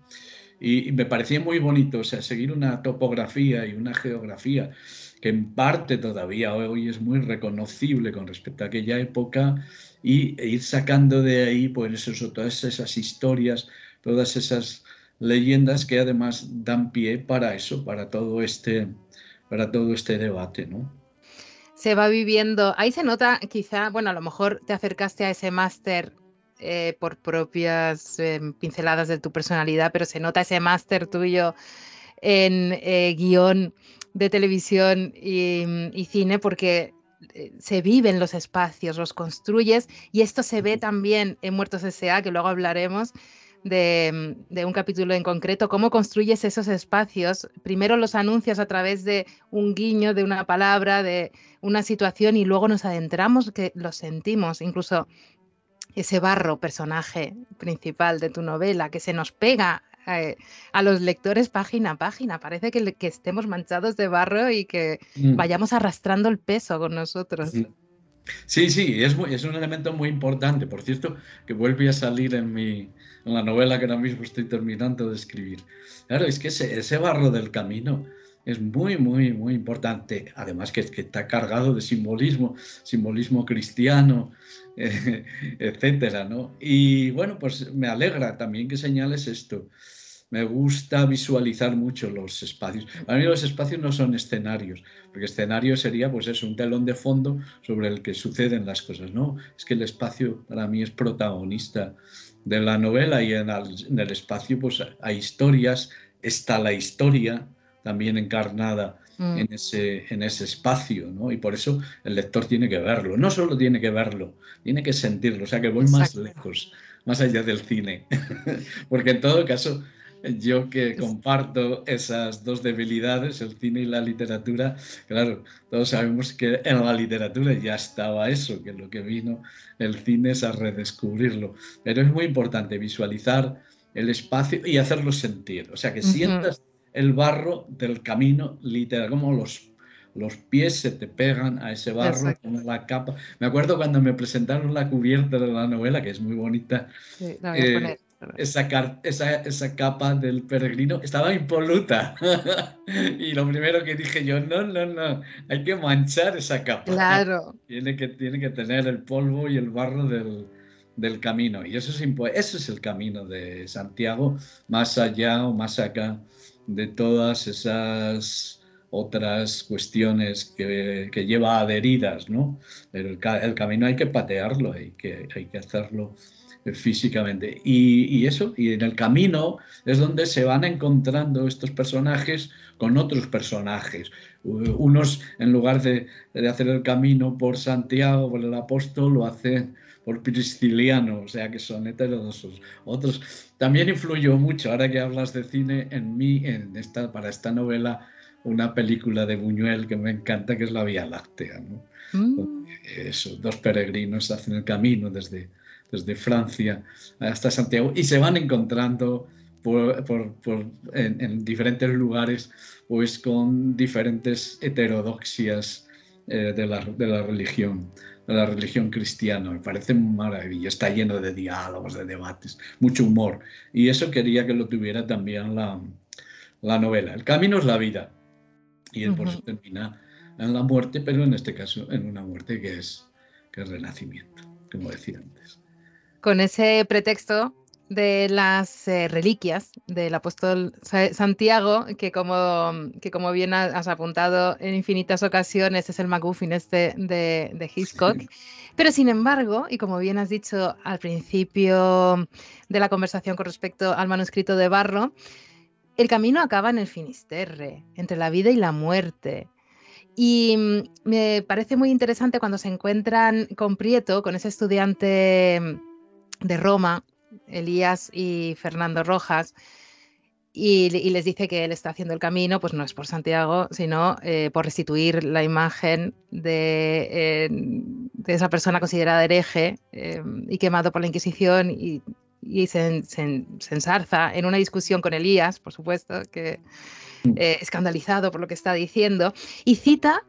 [SPEAKER 2] Y, me parecía muy bonito, seguir una topografía y una geografía que en parte todavía hoy es muy reconocible con respecto a aquella época, y e ir sacando de ahí pues eso, todas esas historias, todas esas leyendas que además dan pie para eso, para todo este, para todo este debate, ¿no?
[SPEAKER 1] Se va viviendo, ahí se nota quizá, bueno, a lo mejor te acercaste a ese máster eh, por propias eh, pinceladas de tu personalidad, pero se nota ese máster tuyo en eh, guion de televisión y, cine porque eh, se viven los espacios, los construyes y esto se ve también en Muertos S.A., que luego hablaremos de, un capítulo en concreto, cómo construyes esos espacios, primero los anuncios a través de un guiño, de una palabra, de una situación y luego nos adentramos, que lo sentimos, incluso ese barro, personaje principal de tu novela, que se nos pega eh, a los lectores página a página. Parece que, que estemos manchados de barro y que mm. vayamos arrastrando el peso con nosotros.
[SPEAKER 2] Sí, sí, es, es un elemento muy importante. Por cierto, que vuelve a salir en, mi, en la novela que ahora mismo estoy terminando de escribir. Claro, es que ese, ese barro del camino es muy, muy, muy importante. Además que, que está cargado de simbolismo, simbolismo cristiano, eh, etcétera, ¿no? Y bueno, pues me alegra también que señales esto me gusta visualizar mucho los espacios. Para mí los espacios no son escenarios, porque escenario sería pues eso, un telón de fondo sobre el que suceden las cosas, ¿no? Es que el espacio para mí es protagonista de la novela y en el, espacio pues hay historias, está la historia también encarnada mm. en, ese, en ese espacio, ¿no? Y por eso el lector tiene que verlo, no solo tiene que verlo, tiene que sentirlo, o sea que voy más lejos, más allá del cine, porque en todo caso yo que comparto esas dos debilidades, el cine y la literatura, claro, todos sabemos que en la literatura ya estaba eso, que lo que vino el cine es a redescubrirlo. Pero es muy importante visualizar el espacio y hacerlo sentir, o sea, que sientas el barro del camino literal, como los los pies se te pegan a ese barro, con la capa. Me acuerdo cuando me presentaron la cubierta de la novela, que es muy bonita. Eh, esa, esa, esa, capa del peregrino estaba impoluta. y lo primero que dije yo, no, no, no, hay que manchar esa capa.
[SPEAKER 1] Claro.
[SPEAKER 2] Tiene que, tiene que tener el polvo y el barro del, del camino. Y eso es, eso es el camino de Santiago, más allá o más acá de todas esas otras cuestiones que, que lleva adheridas, ¿no? El, el, camino hay que patearlo, hay que, hay que hacerlo físicamente. Y, y, eso, y en el camino es donde se van encontrando estos personajes con otros personajes. Unos, en lugar de, de hacer el camino por Santiago, por el apóstol, lo hacen por Prisciliano, o sea que son heterodosos. Otros también influyó mucho, ahora que hablas de cine, en mí, en esta, para esta novela, una película de Buñuel que me encanta, que es La Vía Láctea. ¿no? Mm. Eso, dos peregrinos hacen el camino desde, desde Francia hasta Santiago y se van encontrando por, por, en, en, diferentes lugares pues con diferentes heterodoxias eh, de, la, de la religión de la religión cristiana. Me parece maravilla. Está lleno de diálogos, de debates, mucho humor. Y eso quería que lo tuviera también la, la novela. El camino es la vida. Y el por eso termina en la muerte, pero en este caso en una muerte que es, que es renacimiento, como decía antes.
[SPEAKER 1] Con ese pretexto de las eh, reliquias del apóstol Santiago, que como, que como bien has apuntado en infinitas ocasiones es el MacGuffin este de, de Hitchcock. Pero sin embargo, y como bien has dicho al principio de la conversación con respecto al manuscrito de Barro, el camino acaba en el Finisterre, entre la vida y la muerte. Y mm, me parece muy interesante cuando se encuentran con Prieto, con ese estudiante de Roma, Elías y Fernando Rojas, y, les dice que él está haciendo el camino, pues no es por Santiago, sino eh, por restituir la imagen de, eh, de, esa persona considerada hereje eh, y quemado por la Inquisición y, se, ensarza en una discusión con Elías, por supuesto, que mm. escandalizado por lo que está diciendo, y cita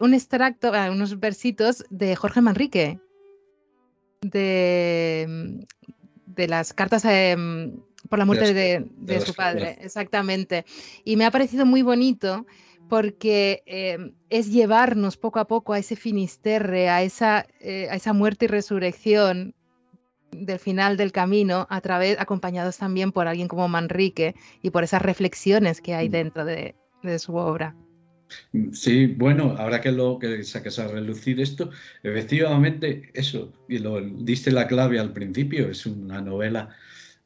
[SPEAKER 1] un extracto, unos versitos de Jorge Manrique, de, de las cartas em, por la muerte de, su padre, exactamente. Y me ha parecido muy bonito porque em, es llevarnos poco a poco a ese finisterre, a esa, eh, a esa muerte y resurrección del final del camino, a través, acompañados también por alguien como Manrique y por esas reflexiones que hay mm. dentro de, de su obra.
[SPEAKER 2] Sí, bueno, ahora que lo que sacas a relucir esto, efectivamente eso, y lo diste la clave al principio, es una novela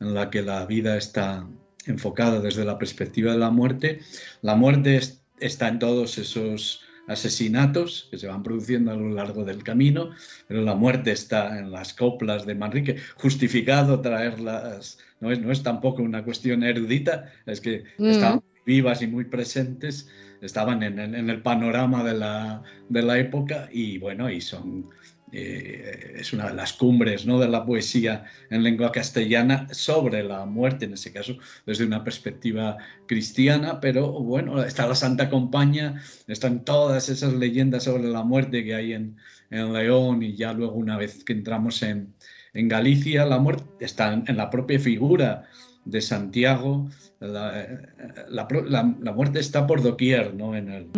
[SPEAKER 2] en la que la vida está enfocada desde la perspectiva de la muerte. La muerte está en todos esos asesinatos que se van produciendo a lo largo del camino, pero la muerte está en las coplas de Manrique, justificado traerlas, no es, no es tampoco una cuestión erudita, es que están vivas y muy presentes estaban en, el panorama de la, de la, época y bueno, y son, eh, es una de las cumbres ¿no? de la poesía en lengua castellana sobre la muerte, en ese caso, desde una perspectiva cristiana, pero bueno, está la Santa Compañía, están todas esas leyendas sobre la muerte que hay en, en León y ya luego una vez que entramos en, en Galicia, la muerte está en la propia figura de Santiago, la, muerte está por doquier, ¿no? En el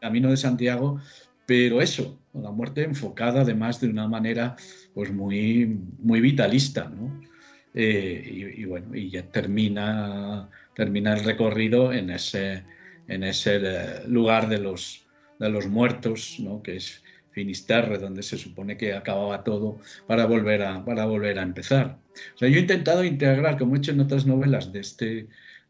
[SPEAKER 2] camino de Santiago, pero eso, la muerte enfocada además de una manera pues muy, muy vitalista, ¿no? Eh, y, bueno, y ya termina, termina el recorrido en ese, en ese eh, lugar de los, de los muertos, ¿no? Que es Finisterre, donde se supone que acababa todo para volver a, para volver a empezar. O sea, yo he intentado integrar, como he hecho en otras novelas de, este,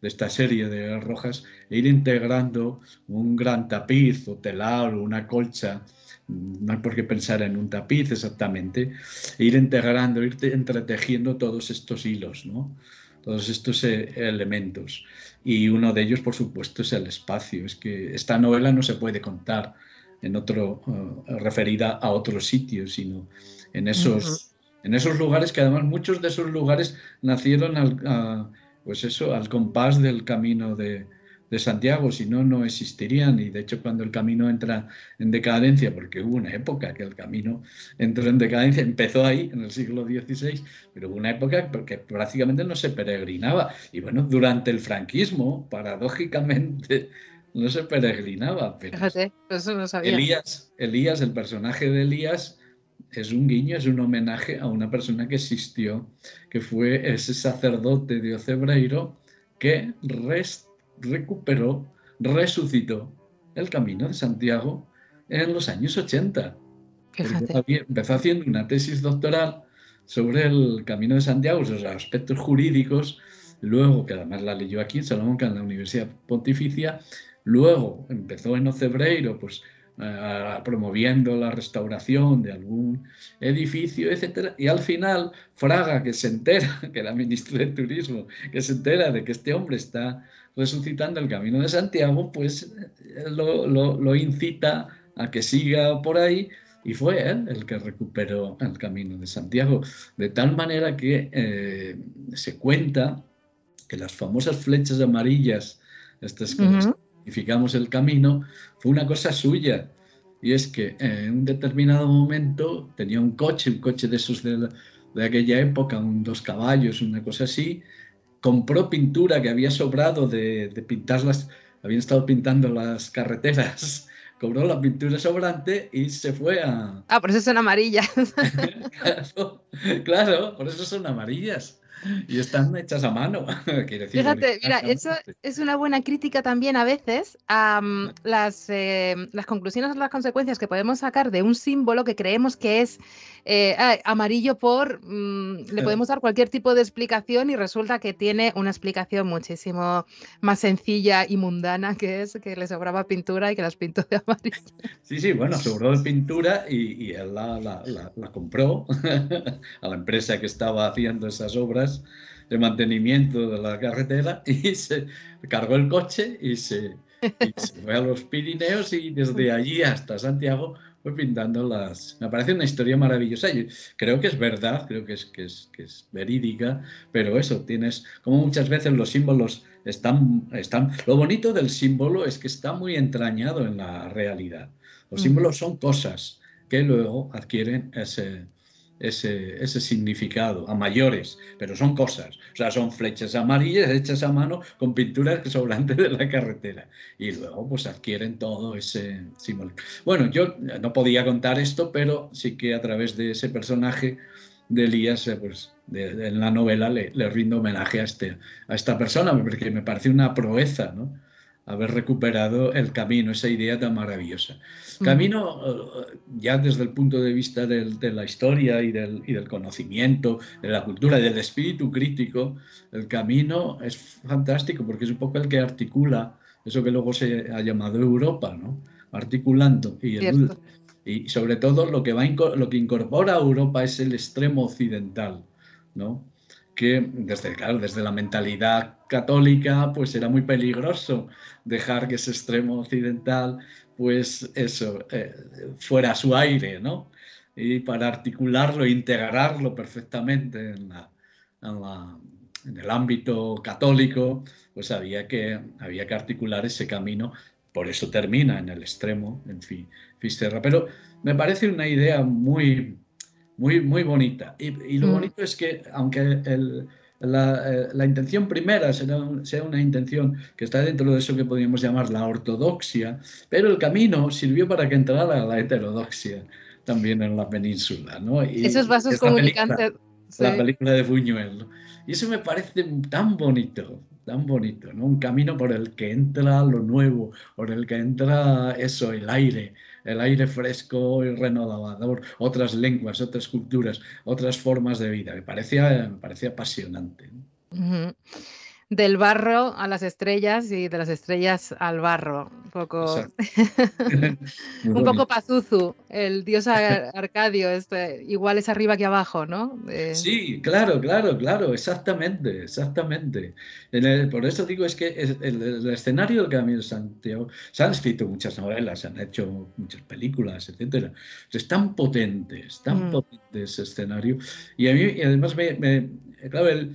[SPEAKER 2] de esta serie de Rojas, e ir integrando un gran tapiz o telar o una colcha, no hay por qué pensar en un tapiz exactamente, e ir integrando, ir entretejiendo todos estos hilos, ¿no? todos estos eh, elementos. Y uno de ellos, por supuesto, es el espacio. Es que esta novela no se puede contar en otro, eh, referida a otros sitios, sino en esos, en esos lugares que además muchos de esos lugares nacieron al, pues eso, al compás del camino de, de Santiago, si no, no existirían. Y de hecho, cuando el camino entra en decadencia, porque hubo una época que el camino entró en decadencia, empezó ahí, en el siglo XVI, pero hubo una época que prácticamente no se peregrinaba. Y bueno, durante el franquismo, paradójicamente, no se peregrinaba. Pero
[SPEAKER 1] Fíjate, eso no sabía.
[SPEAKER 2] Elías, Elías, el personaje de Elías, es un guiño, es un homenaje a una persona que existió, que fue ese sacerdote de Ocebreiro que recuperó, resucitó el camino de Santiago en los años 80. Empezó haciendo una tesis doctoral sobre el camino de Santiago, sus aspectos jurídicos, luego, que además la leyó aquí en Salamanca, en la Universidad Pontificia, luego empezó en Ocebreiro, pues promoviendo la restauración de algún edificio, etc. Y al final, Fraga, que se entera, que era ministro de Turismo, que se entera de que este hombre está resucitando el camino de Santiago, pues eh, lo, incita a que siga por ahí y fue él el que recuperó el camino de Santiago. De tal manera que eh, se cuenta que las famosas flechas amarillas, estas que significamos el camino, fue una cosa suya. Y es que en un determinado momento tenía un coche, un coche de esos de, de aquella época, un dos caballos, una cosa así, compró pintura que había sobrado de, de pintarlas, habían estado pintando las carreteras, cobró la pintura sobrante y se fue a...
[SPEAKER 1] Ah, por eso son amarillas.
[SPEAKER 2] claro, claro, por eso son amarillas y están hechas a mano.
[SPEAKER 1] Fíjate, mira, eso es una buena crítica también a veces a las, eh, las conclusiones o las consecuencias que podemos sacar de un símbolo que creemos que es eh, amarillo por, mm, le podemos dar cualquier tipo de explicación y resulta que tiene una explicación muchísimo más sencilla y mundana que es que le sobraba pintura y que las pintó de amarillo.
[SPEAKER 2] Sí, sí, bueno, sobró de pintura y, y él la, la, la compró a la empresa que estaba haciendo esas obras de mantenimiento de la carretera y se cargó el coche y se, fue a los Pirineos y desde allí hasta Santiago fue pintando las... Me parece una historia maravillosa y creo que es verdad, creo que es, que es, que es verídica, pero eso, tienes, como muchas veces los símbolos están, están... Lo bonito del símbolo es que está muy entrañado en la realidad. Los símbolos son cosas que luego adquieren ese, ese, ese, significado a mayores, pero son cosas. O sea, son flechas amarillas hechas a mano con pinturas sobrantes de la carretera. Y luego pues adquieren todo ese símbolo. Bueno, yo no podía contar esto, pero sí que a través de ese personaje de Elías, eh, pues en la novela le, le, rindo homenaje a, este, a esta persona, porque me parece una proeza, ¿no? Haber recuperado el camino, esa idea tan maravillosa. Camino, eh, ya desde el punto de vista de la historia y del, y del, conocimiento, de la cultura, del espíritu crítico, el camino es fantástico porque es un poco el que articula eso que luego se ha llamado Europa, ¿no? Articulando. Y, y sobre todo lo que, va, lo que incorpora a Europa es el extremo occidental, ¿no? Que desde, claro, desde la mentalidad católica pues era muy peligroso dejar que ese extremo occidental pues eso eh, fuera su aire, ¿no? Y para articularlo, integrarlo perfectamente en, la, en, el ámbito católico, pues había que, había que articular ese camino, por eso termina en el extremo, en fin, Fisterra. Pero me parece una idea muy, muy, muy bonita. Y, lo mm. bonito es que, aunque el, la, eh, la, intención primera sea, sea, una intención que está dentro de eso que podríamos llamar la ortodoxia, pero el camino sirvió para que entrara la heterodoxia también en la península. ¿no?
[SPEAKER 1] Y Esos vasos comunicantes.
[SPEAKER 2] La película de Buñuel. Y eso me parece tan bonito, tan bonito, ¿no? Un camino por el que entra lo nuevo, por el que entra eso, el aire, el aire fresco y renovador, otras lenguas, otras culturas, otras formas de vida. Me parecía, me parecía apasionante
[SPEAKER 1] del barro a las estrellas y de las estrellas al barro. Un poco, un poco Pazuzu, el dios Arcadio, este, igual es arriba que abajo, ¿no?
[SPEAKER 2] Sí, claro, claro, claro, exactamente, exactamente. por eso digo, es que el, escenario del Camino de Santiago, se han escrito muchas novelas, se han hecho muchas películas, etcétera. Es tan potente, es tan mm. potente ese escenario. Y a mí, y además, me, me claro, el eh,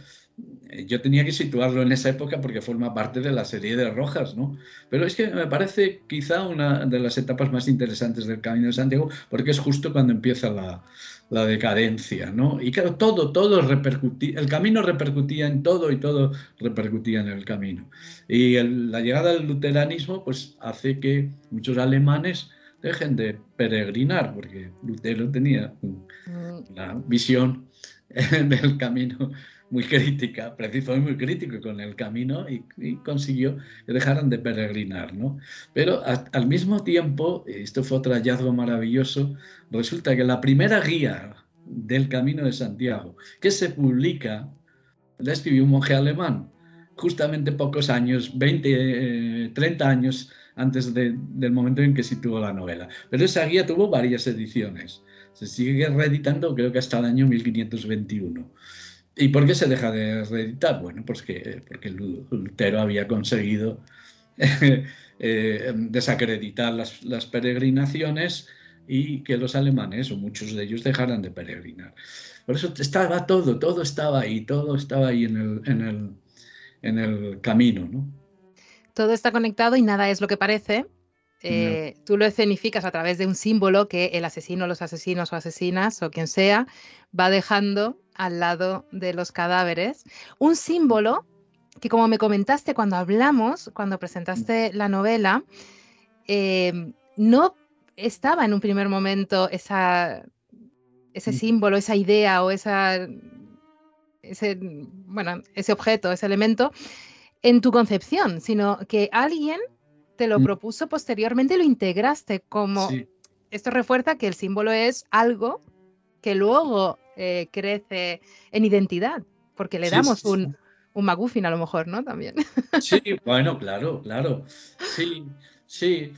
[SPEAKER 2] yo tenía que situarlo en esa época porque forma parte de la serie de Rojas, ¿no? Pero es que me parece quizá una de las etapas más interesantes del Camino de Santiago porque es justo cuando empieza la, la decadencia, ¿no? Y claro, todo, todo repercutía, el camino repercutía en todo y todo repercutía en el camino. Y la llegada del luteranismo, pues hace que muchos alemanes dejen de peregrinar, porque Lutero tenía mm. una visión del camino muy crítica, preciso y muy crítico con el camino y, consiguió que dejaran de peregrinar, ¿no? Pero al mismo tiempo, esto fue otro hallazgo maravilloso, resulta que la primera guía del Camino de Santiago que se publica la escribió un monje alemán, justamente pocos años, 20, 30 eh, años antes del momento en que situó la novela. Pero esa guía tuvo varias ediciones. Se sigue reeditando creo que hasta el año 1521. ¿Y por qué se deja de reeditar? Bueno, pues que, porque Lutero había conseguido eh, desacreditar las, peregrinaciones y que los alemanes, o muchos de ellos, dejaran de peregrinar. Por eso estaba todo, todo estaba ahí, todo estaba ahí en el, en el, en el camino. ¿no?
[SPEAKER 1] Todo está conectado y nada es lo que parece. Eh, tú lo escenificas a través de un símbolo que el asesino, los asesinos o asesinas o quien sea va dejando al lado de los cadáveres. Un símbolo que como me comentaste cuando hablamos, cuando presentaste la novela, eh, no estaba en un primer momento esa, ese símbolo, esa idea o esa, ese, bueno, ese objeto, ese elemento en tu concepción, sino que alguien te lo mm. propuso posteriormente lo integraste como... Esto refuerza que el símbolo es algo que luego eh, crece en identidad, porque le damos un, un magufin a lo mejor, ¿no? También.
[SPEAKER 2] Sí, bueno, claro, claro. Sí, sí.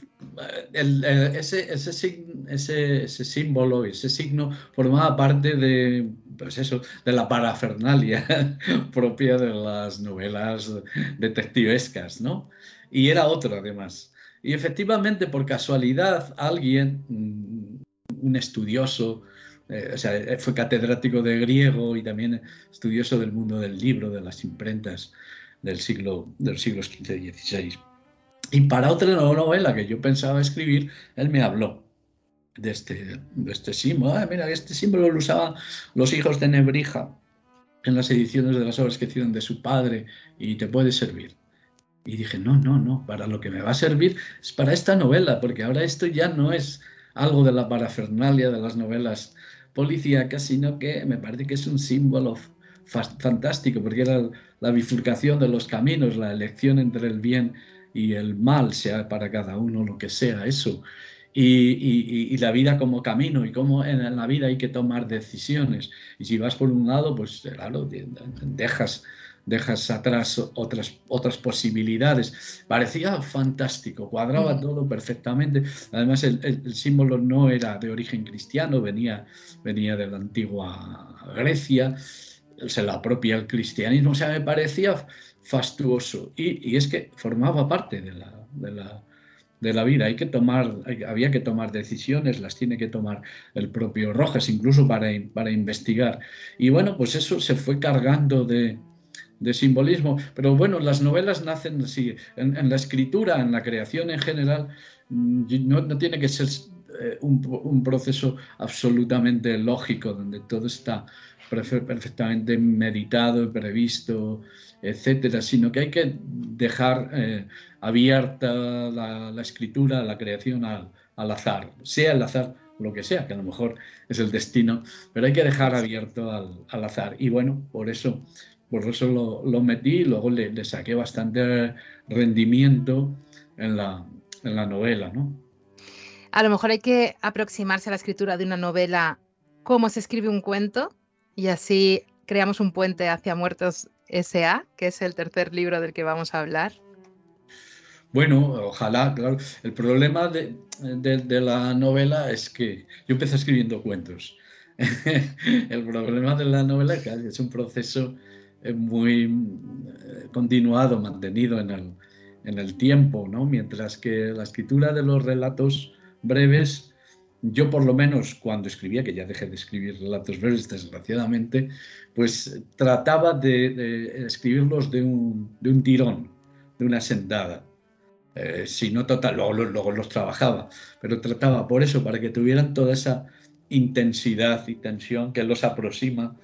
[SPEAKER 2] ese, ese, ese, ese, símbolo, ese signo formaba parte de, pues eso, de la parafernalia propia de las novelas detectivescas, ¿no? Y era otro, además. Y efectivamente, por casualidad, alguien, mm, un estudioso, eh, o sea, eh, fue catedrático de griego y también estudioso del mundo del libro, de las imprentas del siglo, de los siglos XV y XVI. Y para otra novela que yo pensaba escribir, él me habló de este, de este símbolo. Ah, mira, este símbolo lo usaban los hijos de Nebrija en las ediciones de las obras que hicieron de su padre y te puede servir. Y dije, no, no, no, para lo que me va a servir es para esta novela, porque ahora esto ya no es algo de la parafernalia de las novelas policíacas, sino que me parece que es un símbolo fantástico, porque era la bifurcación de los caminos, la elección entre el bien y el mal, sea para cada uno lo que sea eso. Y, la vida como camino y cómo en la vida hay que tomar decisiones. Y si vas por un lado, pues claro, dejas dejas atrás otras, otras posibilidades. Parecía fantástico, cuadraba mm. todo perfectamente. Además, el, símbolo no era de origen cristiano, venía, venía de la antigua Grecia, se la apropia el cristianismo, o sea, me parecía fastuoso. Y, es que formaba parte de la, de la, de la vida. Hay que tomar, había que tomar decisiones, las tiene que tomar el propio Rojas, incluso para, para investigar. Y bueno, pues eso se fue cargando de, de simbolismo. Pero bueno, las novelas nacen así. En, la escritura, en la creación en general, mm, no, tiene que ser eh, un, proceso absolutamente lógico, donde todo está perfectamente meditado, previsto, etcétera, sino que hay que dejar eh, abierta la, escritura, la creación al, azar, sea el azar lo que sea, que a lo mejor es el destino, pero hay que dejar abierto al, al azar. Y bueno, por eso por eso lo, metí y luego le, saqué bastante rendimiento en la, en la novela, ¿no?
[SPEAKER 1] A lo mejor hay que aproximarse a la escritura de una novela como se escribe un cuento y así creamos un puente hacia Muertos S.A., que es el tercer libro del que vamos a hablar.
[SPEAKER 2] Bueno, ojalá, claro. El problema de, de la novela es que yo empecé escribiendo cuentos. el problema de la novela es que es un proceso muy eh, continuado, mantenido en el, en el tiempo, ¿no? mientras que la escritura de los relatos breves yo por lo menos cuando escribía, que ya dejé de escribir relatos breves desgraciadamente, pues trataba de, escribirlos de un, de un, tirón, de una sentada. Eh, si no total, luego, luego, los trabajaba, pero trataba por eso, para que tuvieran toda esa intensidad y tensión que los aproxima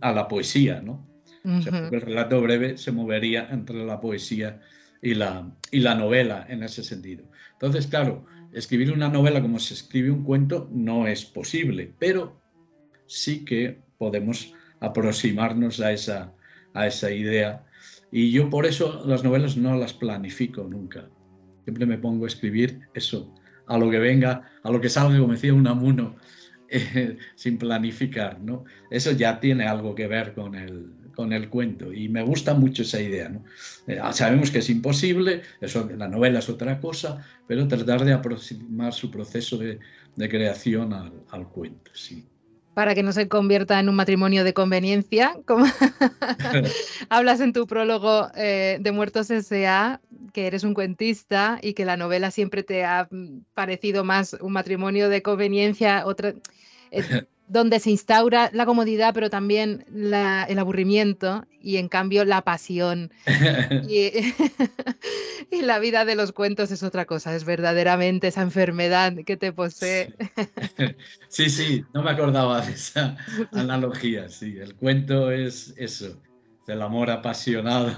[SPEAKER 2] a la poesía, ¿no? El relato breve se movería entre la poesía y la, y la novela en ese sentido. Entonces, claro, escribir una novela como se escribe un cuento no es posible, pero sí que podemos aproximarnos a esa, a esa idea. Y yo por eso las novelas no las planifico nunca. Siempre me pongo a escribir eso, a lo que venga, a lo que salga, como decía un amuno, eh, sin planificar. ¿no? Eso ya tiene algo que ver con el, con el cuento y me gusta mucho esa idea. ¿no? Eh, sabemos que es imposible, eso, la novela es otra cosa, pero tratar de aproximar su proceso de, de creación al, al, cuento. Sí.
[SPEAKER 1] Para que no se convierta en un matrimonio de conveniencia, como hablas en tu prólogo eh, de Muertos S.A., que eres un cuentista y que la novela siempre te ha parecido más un matrimonio de conveniencia, otra... Donde se instaura la comodidad, pero también el aburrimiento y en cambio la pasión. y, la vida de los cuentos es otra cosa, es verdaderamente esa enfermedad que te posee.
[SPEAKER 2] sí, sí, no me acordaba de esa analogía, sí, el cuento es eso, el amor apasionado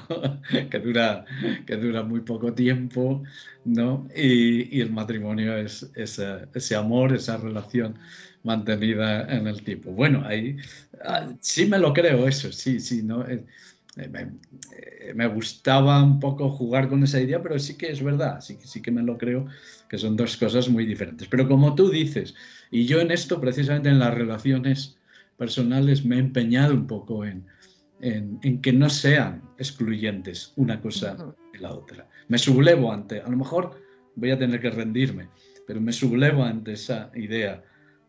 [SPEAKER 2] que dura, que dura muy poco tiempo, ¿no? Y, el matrimonio es ese amor, esa relación mantenida en el tiempo. Bueno, ahí ah, sí me lo creo eso, sí, sí, ¿no? Eh, eh, eh, me, gustaba un poco jugar con esa idea, pero sí que es verdad, sí, sí que me lo creo, que son dos cosas muy diferentes. Pero como tú dices, y yo en esto, precisamente en las relaciones personales, me he empeñado un poco en, en, en que no sean excluyentes una cosa y la otra. Me sublevo ante, a lo mejor voy a tener que rendirme, pero me sublevo ante esa idea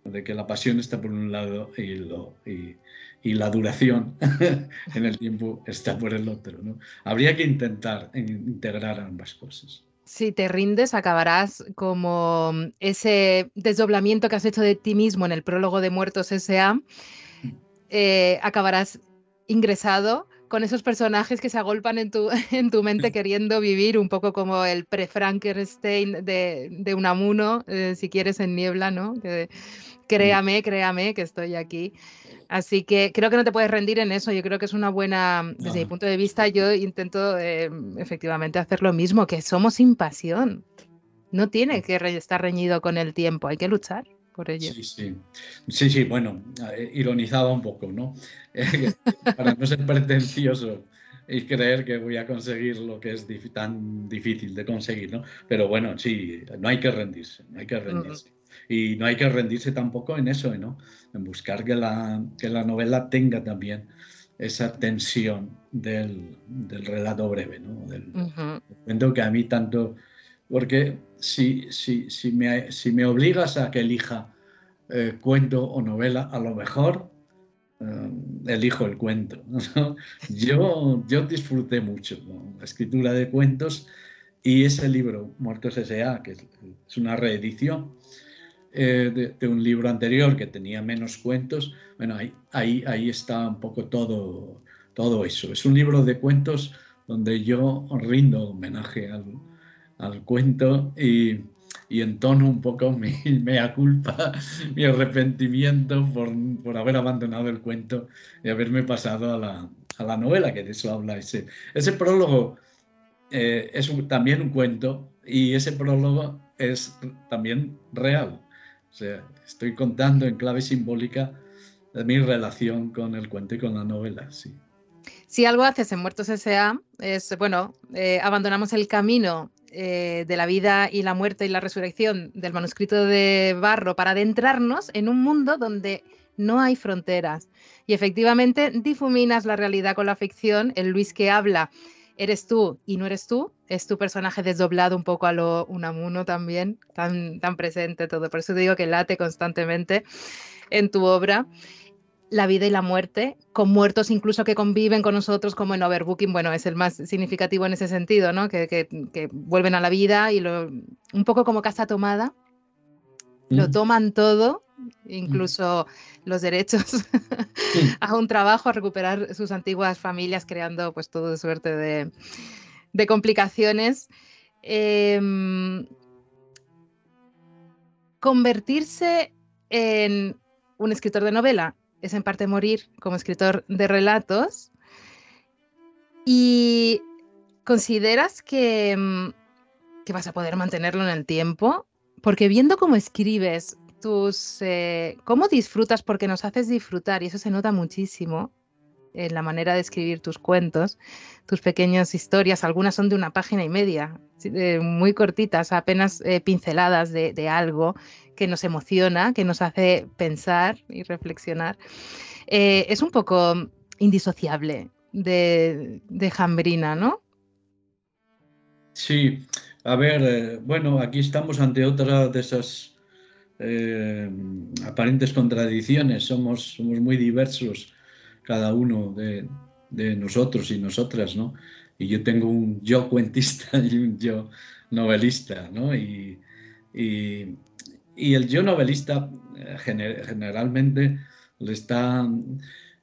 [SPEAKER 2] de que la pasión está por un lado y, lo, y, la duración en el tiempo está por el otro. ¿no? Habría que intentar integrar ambas cosas.
[SPEAKER 1] Si te rindes, acabarás como ese desdoblamiento que has hecho de ti mismo en el prólogo de Muertos S.A., mm. eh, acabarás ingresado con esos personajes que se agolpan en tu, en tu mente queriendo vivir un poco como el pre-Frankenstein de, de Unamuno, eh, si quieres, en Niebla, ¿no? Créame, créame que estoy aquí. Así que creo que no te puedes rendir en eso. Yo creo que es una buena, desde mi punto de vista, yo intento eh, efectivamente hacer lo mismo, que somos sin pasión. No tiene que estar reñido con el tiempo, hay que luchar por ello.
[SPEAKER 2] Sí, sí. Sí, sí, bueno, eh, ironizaba un poco, ¿no? Para no ser pretencioso y creer que voy a conseguir lo que es tan difícil de conseguir, ¿no? Pero bueno, sí, no hay que rendirse, no hay que rendirse. Y no hay que rendirse tampoco en eso, ¿no? En buscar que la, que la novela tenga también esa tensión del, del relato breve, ¿no? Del, uh que a mí tanto... Porque si, si, si, me, si me obligas a que elija eh, cuento o novela, a lo mejor eh, elijo el cuento. Yo, yo disfruté mucho la escritura de cuentos y ese libro, Muertos S.A., que es una reedición, eh, de, un libro anterior que tenía menos cuentos, bueno, ahí, ahí, ahí está un poco todo, todo eso. Es un libro de cuentos donde yo rindo homenaje al, al cuento y, y, entono un poco mi mea culpa, mi arrepentimiento por, por, haber abandonado el cuento y haberme pasado a la, a la novela, que de eso habla ese. Ese prólogo eh, es también un cuento y ese prólogo es también real. O sea, estoy contando en clave simbólica mi relación con el cuento y con la novela, sí.
[SPEAKER 1] Si algo haces en Muertos S.A. es, bueno, eh, abandonamos el camino eh, de la vida y la muerte y la resurrección del manuscrito de Barro para adentrarnos en un mundo donde no hay fronteras. Y efectivamente difuminas la realidad con la ficción. El Luis que habla eres tú y no eres tú, es tu personaje desdoblado un poco a lo Unamuno también, tan, tan presente todo. Por eso te digo que late constantemente en tu obra. La vida y la muerte, con muertos incluso que conviven con nosotros, como en Overbooking, bueno, es el más significativo en ese sentido, ¿no? Que, que, vuelven a la vida y lo, un poco como casa tomada. lo toman todo, incluso los derechos a un trabajo, a recuperar sus antiguas familias, creando pues todo suerte de, complicaciones. Em, convertirse en un escritor de novela es en parte morir como escritor de relatos. ¿Y consideras que, em, que vas a poder mantenerlo en el tiempo? Porque viendo cómo escribes, tus, eh, cómo disfrutas, porque nos haces disfrutar y eso se nota muchísimo en la manera de escribir tus cuentos, tus pequeñas historias, algunas son de una página y media, muy cortitas, apenas eh, pinceladas de, algo que nos emociona, que nos hace pensar y reflexionar. Eh, es un poco indisociable de, de Jambrina, ¿no?
[SPEAKER 2] Sí, a ver, bueno, aquí estamos ante otra de esas eh, aparentes contradicciones, somos, somos muy diversos cada uno de, nosotros y nosotras, ¿no? Y yo tengo un yo cuentista y un yo novelista, ¿no? Y, el yo novelista eh, generalmente le está...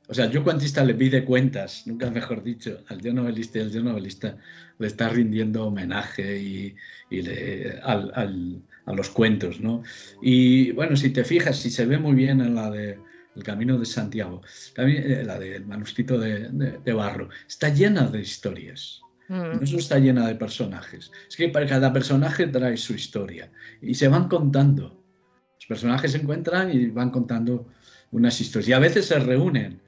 [SPEAKER 2] O sea, yo cuentista le pide cuentas, nunca mejor dicho, al yo novelista y el yo novelista le está rindiendo homenaje y, le, al a los cuentos, ¿no? Y bueno, si te fijas, si se ve muy bien en la de El Camino de Santiago, también eh, la del manuscrito de, Barro, está llena de historias. Mm. No está llena de personajes. Es que para cada personaje trae su historia y se van contando. Los personajes se encuentran y van contando unas historias. Y a veces se reúnen.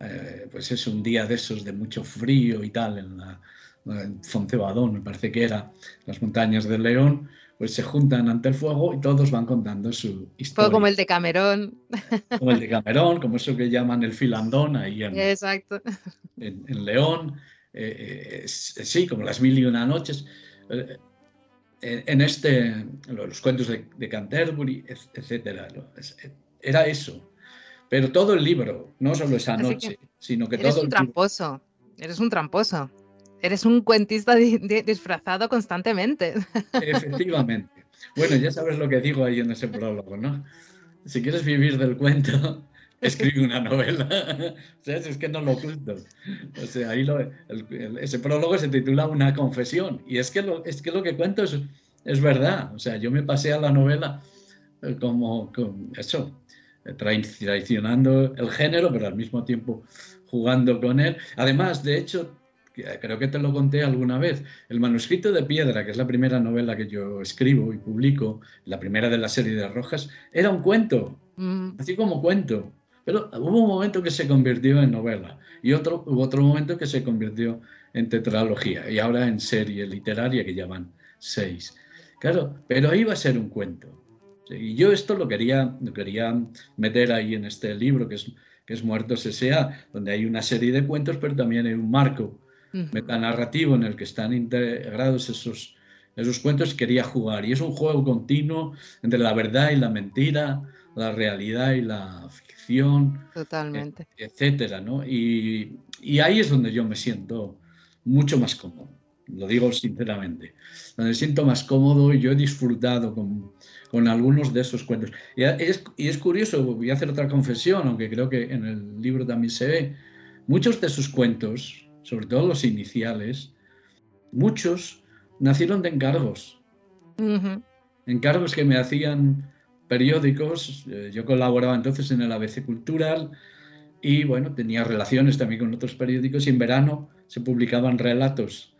[SPEAKER 2] Eh, pues es un día de esos de mucho frío y tal, en la, en Foncebadón, me parece que era, las montañas del León, pues se juntan ante el fuego y todos van contando su historia.
[SPEAKER 1] como el de Camerón.
[SPEAKER 2] Como el de Camerón, como eso que llaman el filandón ahí en,
[SPEAKER 1] Exacto.
[SPEAKER 2] en, León. Eh, eh, sí, como las mil y una noches. Eh, en este, los cuentos de, Canterbury, etc. Era eso. Pero todo el libro, no solo esa noche, sino que todo.
[SPEAKER 1] Eres un tramposo. Eres un tramposo. Eres un cuentista disfrazado constantemente.
[SPEAKER 2] Efectivamente. Bueno, ya sabes lo que digo ahí en ese prólogo, ¿no? Si quieres vivir del cuento, escribe una novela. o sea, es que no lo oculto. O sea, ahí ese prólogo se titula Una confesión. Y es que lo, es que, lo que cuento es, es verdad. O sea, yo me pasé a la novela eh, como, como eso, traicionando el género, pero al mismo tiempo jugando con él. Además, de hecho, creo que te lo conté alguna vez, el manuscrito de piedra, que es la primera novela que yo escribo y publico, la primera de la serie de Rojas, era un cuento, mm. así como cuento. Pero hubo un momento que se convirtió en novela y otro, hubo otro momento que se convirtió en tetralogía y ahora en serie literaria que llaman seis. Claro, pero va a ser un cuento. Y yo esto lo quería, lo quería meter ahí en este libro que es, que es Muertos S.A., donde hay una serie de cuentos, pero también hay un marco metanarrativo en el que están integrados esos, esos cuentos, quería jugar. Y es un juego continuo entre la verdad y la mentira, la realidad y la ficción,
[SPEAKER 1] Totalmente.
[SPEAKER 2] etcétera, ¿no? Y, y, ahí es donde yo me siento mucho más cómodo, lo digo sinceramente, donde me siento más cómodo y yo he disfrutado con, con algunos de esos cuentos. Y es, y es curioso, voy a hacer otra confesión, aunque creo que en el libro también se ve, muchos de sus cuentos sobre todo los iniciales, muchos nacieron de encargos. Encargos que me hacían periódicos. Eh, yo colaboraba entonces en el ABC Cultural y bueno, tenía relaciones también con otros periódicos y en verano se publicaban relatos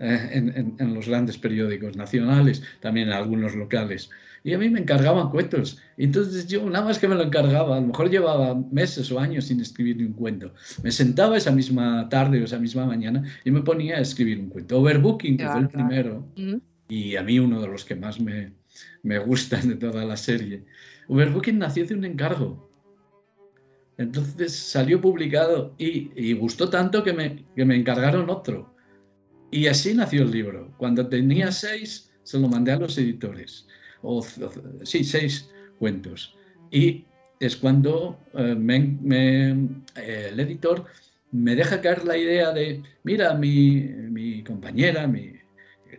[SPEAKER 2] eh, en, los grandes periódicos nacionales, también en algunos locales y a mí me encargaban cuentos. Entonces yo nada más que me lo encargaba, a lo mejor llevaba meses o años sin escribir ni un cuento. Me sentaba esa misma tarde o esa misma mañana y me ponía a escribir un cuento. Overbooking, que fue el primero, y a mí uno de los que más me, me gustan de toda la serie. Overbooking nació de un encargo. Entonces salió publicado y, y gustó tanto que me, que me encargaron otro. Y así nació el libro. Cuando tenía seis, se lo mandé a los editores sí, seis cuentos. Y es cuando eh, eh, el editor me deja caer la idea de, mira, mi, compañera, mi,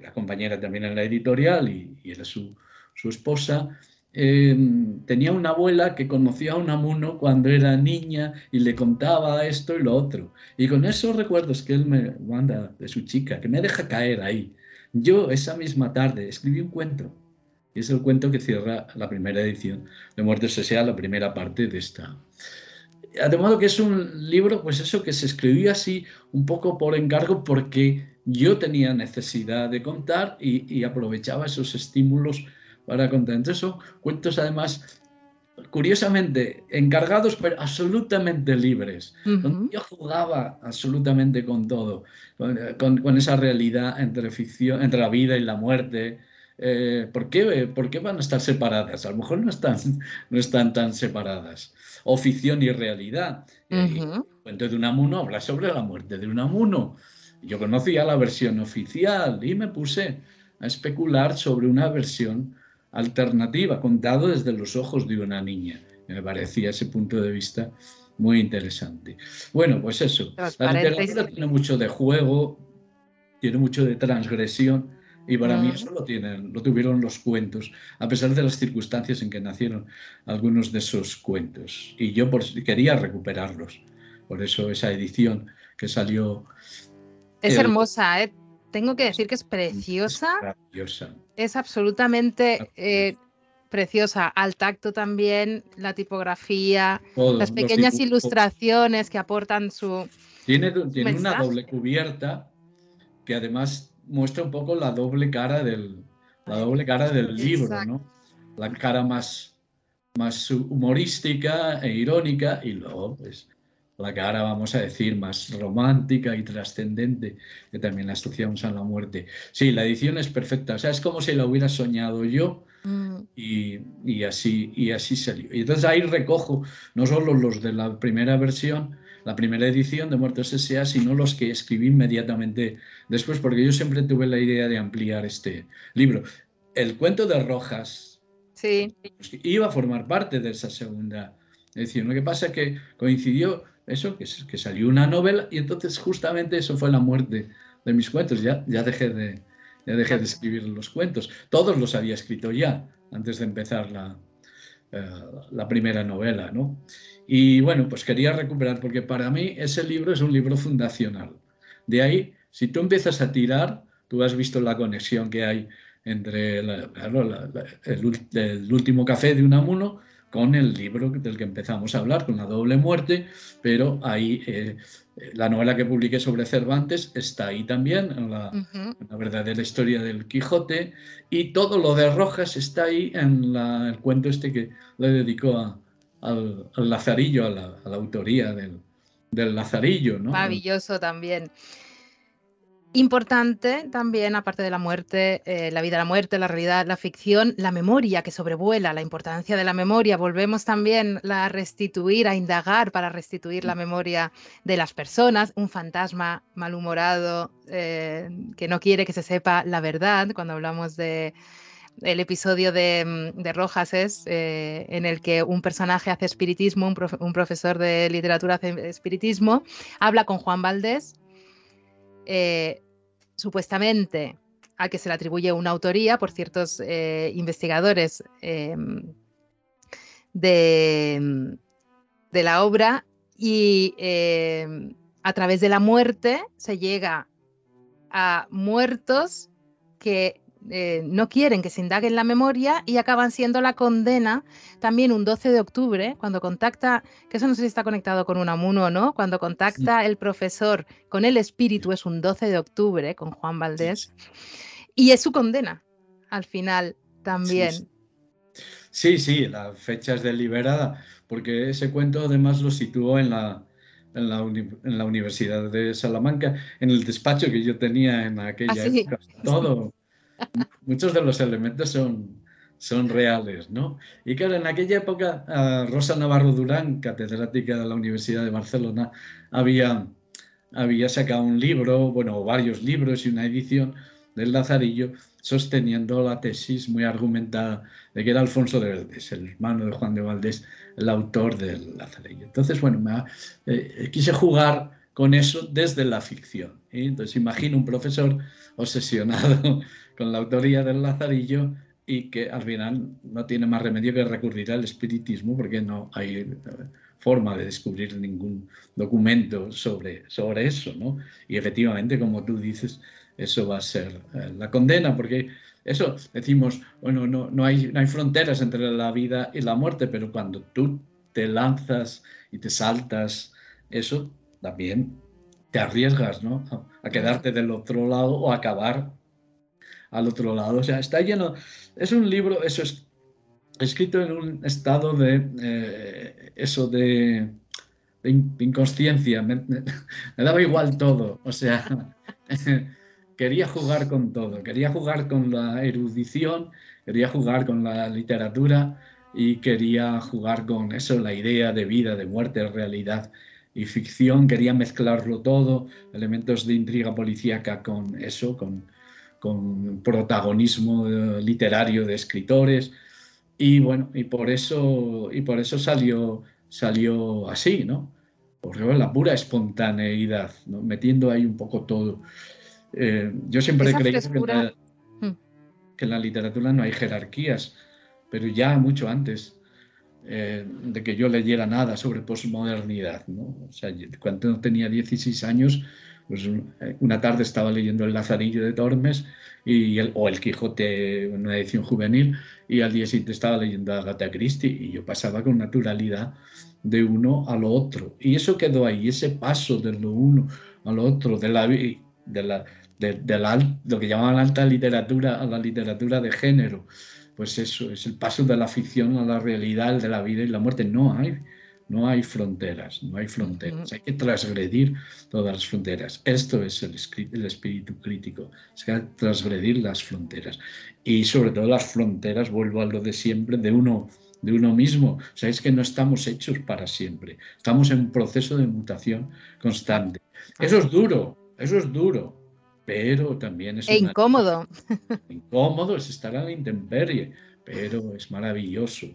[SPEAKER 2] la compañera también en la editorial y, era su, su, esposa, Em, tenía una abuela que conocía a un amuno cuando era niña y le contaba esto y lo otro. Y con esos recuerdos que él me manda de su chica, que me deja caer ahí, yo esa misma tarde escribí un cuento. Y es el cuento que cierra la primera edición de Muertes S.A., la primera parte de esta. De modo que es un libro, pues eso, que se escribió así un poco por encargo porque yo tenía necesidad de contar y aprovechaba esos estímulos para contar. Entonces son cuentos además, curiosamente, encargados, pero absolutamente libres. Yo jugaba absolutamente con todo, con, esa realidad entre ficción, entre la vida y la muerte. Eh, ¿por, qué, ¿por, qué, van a estar separadas? A lo mejor no están, no están tan separadas. O ficción y realidad. El cuento de Unamuno habla sobre la muerte de Unamuno. Yo conocía la versión oficial y me puse a especular sobre una versión alternativa, contado desde los ojos de una niña. Me parecía ese punto de vista muy interesante. Bueno, pues eso. La literatura tiene mucho de juego, tiene mucho de transgresión, y para mí eso lo, tienen, lo tuvieron los cuentos, a pesar de las circunstancias en que nacieron algunos de esos cuentos. Y yo quería recuperarlos. Por eso esa edición que salió.
[SPEAKER 1] Es hermosa, ¿eh? Tengo que decir que es preciosa. Es absolutamente eh, preciosa. Al tacto también, la tipografía, las pequeñas ilustraciones que aportan su.
[SPEAKER 2] Tiene, tiene una doble cubierta que además muestra un poco la doble cara del, la doble cara del libro, ¿no? La cara más, más humorística e irónica y luego pues la cara, vamos a decir, más romántica y trascendente, que también la asociamos a la muerte. Sí, la edición es perfecta, o sea, es como si la hubiera soñado yo mm. y, así, y así salió. Y entonces ahí recojo no solo los de la primera versión, la primera edición de Muertos S.A., sino los que escribí inmediatamente después, porque yo siempre tuve la idea de ampliar este libro. El cuento de Rojas
[SPEAKER 1] sí.
[SPEAKER 2] iba a formar parte de esa segunda edición. Lo que pasa es que coincidió eso, que, salió una novela y entonces justamente eso fue la muerte de mis cuentos. Ya, ya, dejé de, dejé de escribir los cuentos. Todos los había escrito ya antes de empezar la, eh, la primera novela, ¿no? Y bueno, pues quería recuperar, porque para mí ese libro es un libro fundacional. De ahí, si tú empiezas a tirar, tú has visto la conexión que hay entre el, el, último café de Unamuno con el libro del que empezamos a hablar, con la doble muerte, pero ahí eh, la novela que publiqué sobre Cervantes está ahí también, en la, verdadera historia del Quijote, y todo lo de Rojas está ahí en el cuento este que le dedicó al, Lazarillo, a la, autoría del, del Lazarillo. ¿no?
[SPEAKER 1] Maravilloso también. Importante también, aparte de la muerte, eh, la vida, la muerte, la realidad, la ficción, la memoria que sobrevuela, la importancia de la memoria. Volvemos también a restituir, a indagar para restituir la memoria de las personas. Un fantasma malhumorado eh, que no quiere que se sepa la verdad. Cuando hablamos de el episodio de, mm, Rojas es eh, en el que un personaje hace espiritismo, un, un profesor de literatura hace espiritismo, habla con Juan Valdés eh, supuestamente a que se le atribuye una autoría por ciertos eh, investigadores em, de, de, la obra y em, a través de la muerte se llega a muertos que eh, no quieren que se indague en la memoria y acaban siendo la condena también un 12 de octubre, cuando contacta, que eso no sé si está conectado con un amuno o no, cuando contacta el profesor con el espíritu, es un 12 de octubre con Juan Valdés, y es su condena al final también.
[SPEAKER 2] Sí, sí, la fecha es deliberada, porque ese cuento además lo situó en la, en la, en la, Universidad de Salamanca, en el despacho que yo tenía en aquella ah, época. Todo, muchos de los elementos son, son reales, ¿no? Y claro, en aquella época, Rosa Navarro Durán, catedrática de la Universidad de Barcelona, había, había sacado un libro, bueno, varios libros y una edición del Lazarillo, sosteniendo la tesis muy argumentada de que era Alfonso de Valdés, el hermano de Juan de Valdés, el autor del Lazarillo. Entonces, bueno, me, eh, quise jugar con eso desde la ficción. Entonces, imagino un profesor obsesionado con la autoría del Lazarillo y que al final no tiene más remedio que recurrir al espiritismo porque no hay eh, forma de descubrir ningún documento sobre, sobre eso, ¿no? Y efectivamente, como tú dices, eso va a ser eh, la condena, porque eso decimos, bueno, no, no, hay, no hay fronteras entre la vida y la muerte, pero cuando tú te lanzas y te saltas, eso también te arriesgas, ¿no? A quedarte del otro lado o acabar al otro lado. O sea, está lleno, es un libro, eso es escrito en un estado de, eh, eso de, inconsciencia, me, daba igual todo, o sea, quería jugar con todo, quería jugar con la erudición, quería jugar con la literatura y quería jugar con eso, la idea de vida, de muerte, realidad y ficción, quería mezclarlo todo, elementos de intriga policíaca con eso, con, con protagonismo eh, literario de escritores y bueno, y por eso, y por eso salió, salió así, ¿no? Por la pura espontaneidad, ¿no? metiendo ahí un poco todo. Eh, yo siempre he creído mm. que en, la, literatura no hay jerarquías, pero ya mucho antes eh, de que yo leyera nada sobre posmodernidad, ¿no? O sea, cuando tenía 16 años, pues una tarde estaba leyendo El Lazarillo de Tormes y el, o El Quijote, una edición juvenil, y al día siguiente estaba leyendo Agatha Christie y yo pasaba con naturalidad de uno a lo otro. Y eso quedó ahí, ese paso de lo uno a lo otro, de la, de la, de, la, lo que llamaban alta literatura a la literatura de género. Pues eso, es el paso de la ficción a la realidad, de la vida y la muerte. No hay no hay fronteras, no hay fronteras. Hay que transgredir todas las fronteras. Esto es el, espíritu crítico, es que transgredir las fronteras. Y sobre todo las fronteras, vuelvo a lo de siempre, de uno, de uno mismo. O sea, es que no estamos hechos para siempre. Estamos en un proceso de mutación constante. Eso es duro, eso es duro, pero también es...
[SPEAKER 1] E incómodo.
[SPEAKER 2] Incómodo es estar a la intemperie, pero es maravilloso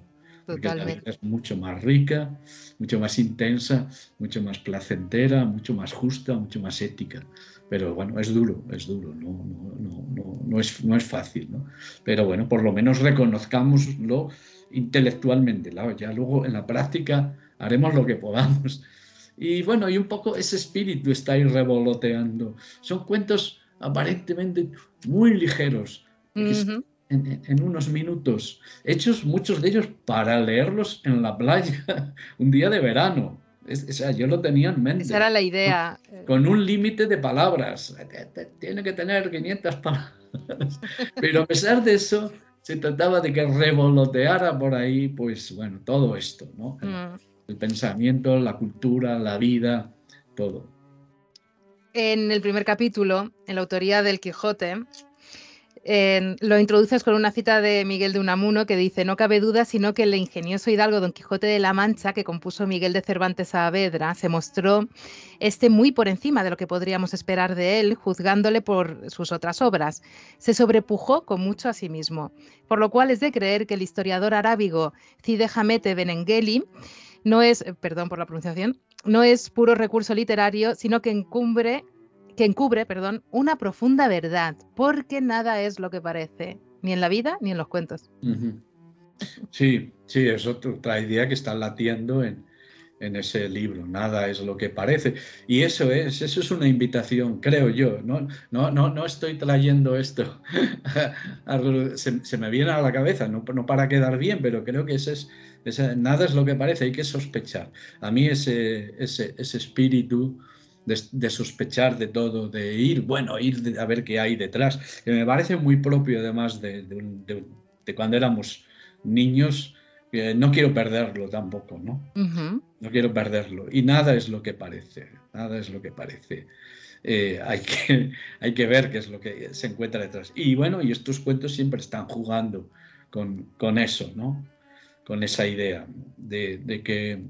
[SPEAKER 2] vida es mucho más rica, mucho más intensa, mucho más placentera, mucho más justa, mucho más ética. Pero bueno, es duro, es duro, no, no, no, no, es, no es fácil. ¿no? Pero bueno, por lo menos reconozcámoslo intelectualmente. Ya luego en la práctica haremos lo que podamos. Y bueno, y un poco ese espíritu está ahí revoloteando. Son cuentos aparentemente muy ligeros en, unos minutos, hechos muchos de ellos para leerlos en la playa un día de verano. o sea, yo lo tenía en mente.
[SPEAKER 1] Esa era la idea.
[SPEAKER 2] Con, un límite de palabras. Tiene que tener 500 palabras. Pero a pesar de eso, se trataba de que revoloteara por ahí, pues bueno, todo esto, ¿no? Mm. El pensamiento, la cultura, la vida, todo.
[SPEAKER 1] En el primer capítulo, en la autoría del Quijote, lo introduces con una cita de Miguel de Unamuno que dice, no cabe duda sino que el ingenioso hidalgo Don Quijote de la Mancha que compuso Miguel de Cervantes Saavedra se mostró este muy por encima de lo que podríamos esperar de él, juzgándole por sus otras obras. Se sobrepujó con mucho a sí mismo, por lo cual es de creer que el historiador arábigo Cide Hamete Benengeli no es, perdón por la pronunciación, no es puro recurso literario, sino que encumbre que encubre, perdón, una profunda verdad, porque nada es lo que parece, ni en la vida ni en los cuentos.
[SPEAKER 2] Sí, sí, es otra idea que está latiendo en, ese libro, nada es lo que parece. Y eso es, eso es una invitación, creo yo. No, no, no, no estoy trayendo esto, se, me viene a la cabeza, no, no, para quedar bien, pero creo que ese es, nada es lo que parece, hay que sospechar. A mí ese, ese, ese espíritu de, sospechar de todo, de ir, bueno, ir a ver qué hay detrás, que me parece muy propio además de, de cuando éramos niños. no quiero perderlo tampoco, ¿no? No quiero perderlo. Y nada es lo que parece, nada es lo que parece. Eh, hay, que, hay que ver qué es lo que se encuentra detrás. Y bueno, y estos cuentos siempre están jugando con, con eso, ¿no? Con esa idea de, de que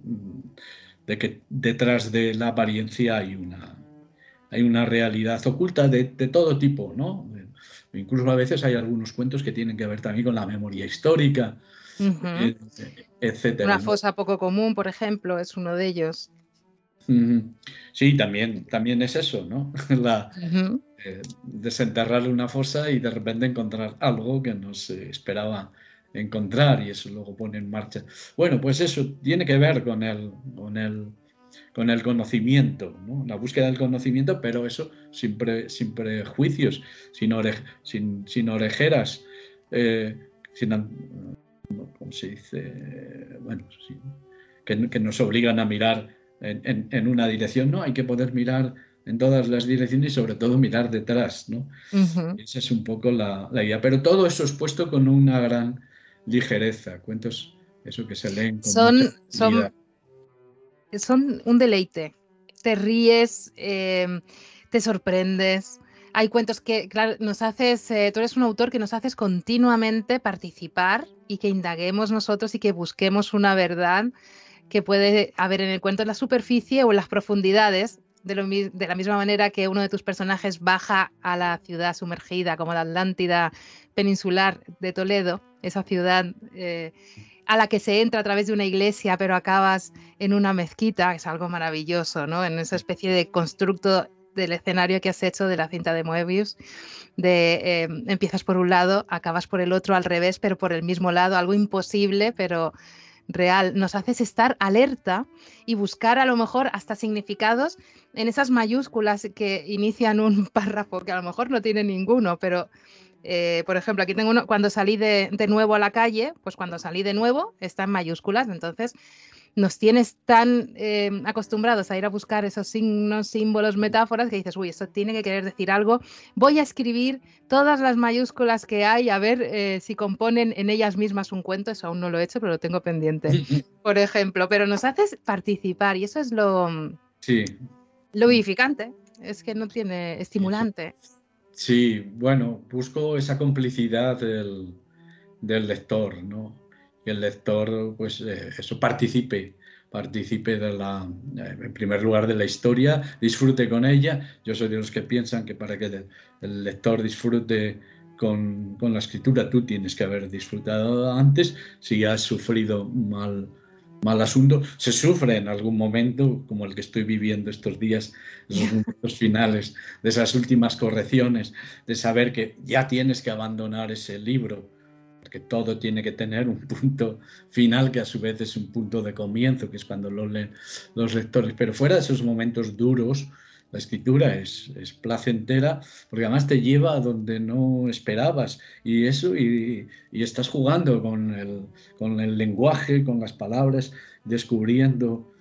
[SPEAKER 2] de que detrás de la apariencia hay una, hay una realidad oculta de, todo tipo, ¿no? Incluso a veces hay algunos cuentos que tienen que ver también con la memoria histórica, etc.
[SPEAKER 1] Una fosa poco común, por ejemplo, es uno de ellos.
[SPEAKER 2] Sí, también, también es eso, ¿no? La, desenterrar una fosa y de repente encontrar algo que no se esperaba encontrar y eso luego pone en marcha. Bueno, pues eso tiene que ver con el, con el, con el conocimiento, ¿no? la búsqueda del conocimiento, pero eso sin, sin prejuicios, sin, sin, sin, orejeras, eh, sin, ¿cómo se dice? Bueno, que, que, nos obligan a mirar en, en, una dirección, ¿no? Hay que poder mirar en todas las direcciones y sobre todo mirar detrás, ¿no? Esa es un poco la, la, idea. Pero todo eso es puesto con una gran ligereza, cuentos, eso que se leen.
[SPEAKER 1] Con son, son, son un deleite. Te ríes, em, te sorprendes. Hay cuentos que, claro, nos haces, eh, tú eres un autor que nos haces continuamente participar y que indaguemos nosotros y que busquemos una verdad que puede haber en el cuento en la superficie o en las profundidades, de, de, la misma manera que uno de tus personajes baja a la ciudad sumergida, como la Atlántida peninsular de Toledo, esa ciudad eh, a la que se entra a través de una iglesia, pero acabas en una mezquita, es algo maravilloso, ¿no? En esa especie de constructo del escenario que has hecho de la cinta de Moebius, de eh, empiezas por un lado, acabas por el otro al revés, pero por el mismo lado, algo imposible, pero real. Nos haces estar alerta y buscar a lo mejor hasta significados en esas mayúsculas que inician un párrafo que a lo mejor no tiene ninguno, pero eh, por ejemplo, aquí tengo uno, cuando salí de, nuevo a la calle, pues cuando salí de nuevo está en mayúsculas, entonces nos tienes tan eh, acostumbrados a ir a buscar esos signos, símbolos, metáforas que dices, uy, esto tiene que querer decir algo. Voy a escribir todas las mayúsculas que hay a ver eh, si componen en ellas mismas un cuento. Eso aún no lo he hecho, pero lo tengo pendiente, por ejemplo. Pero nos haces participar y eso es lo,
[SPEAKER 2] sí.
[SPEAKER 1] lo vivificante. Es que no tiene estimulante.
[SPEAKER 2] Sí, bueno, busco esa complicidad del, lector, ¿no? Que el lector, pues, eh, eso participe, participe de la, eh, en primer lugar, de la historia, disfrute con ella. Yo soy de los que piensan que para que el, lector disfrute con, con, la escritura, tú tienes que haber disfrutado antes. Si has sufrido mal mal asunto. Se sufre en algún momento, como el que estoy viviendo estos días, los momentos finales de esas últimas correcciones, de saber que ya tienes que abandonar ese libro, porque todo tiene que tener un punto final que a su vez es un punto de comienzo, que es cuando lo leen los lectores. Pero fuera de esos momentos duros, la escritura es, es, placentera porque además te lleva a donde no esperabas y eso y, estás jugando con el, con el, lenguaje, con las palabras, descubriendo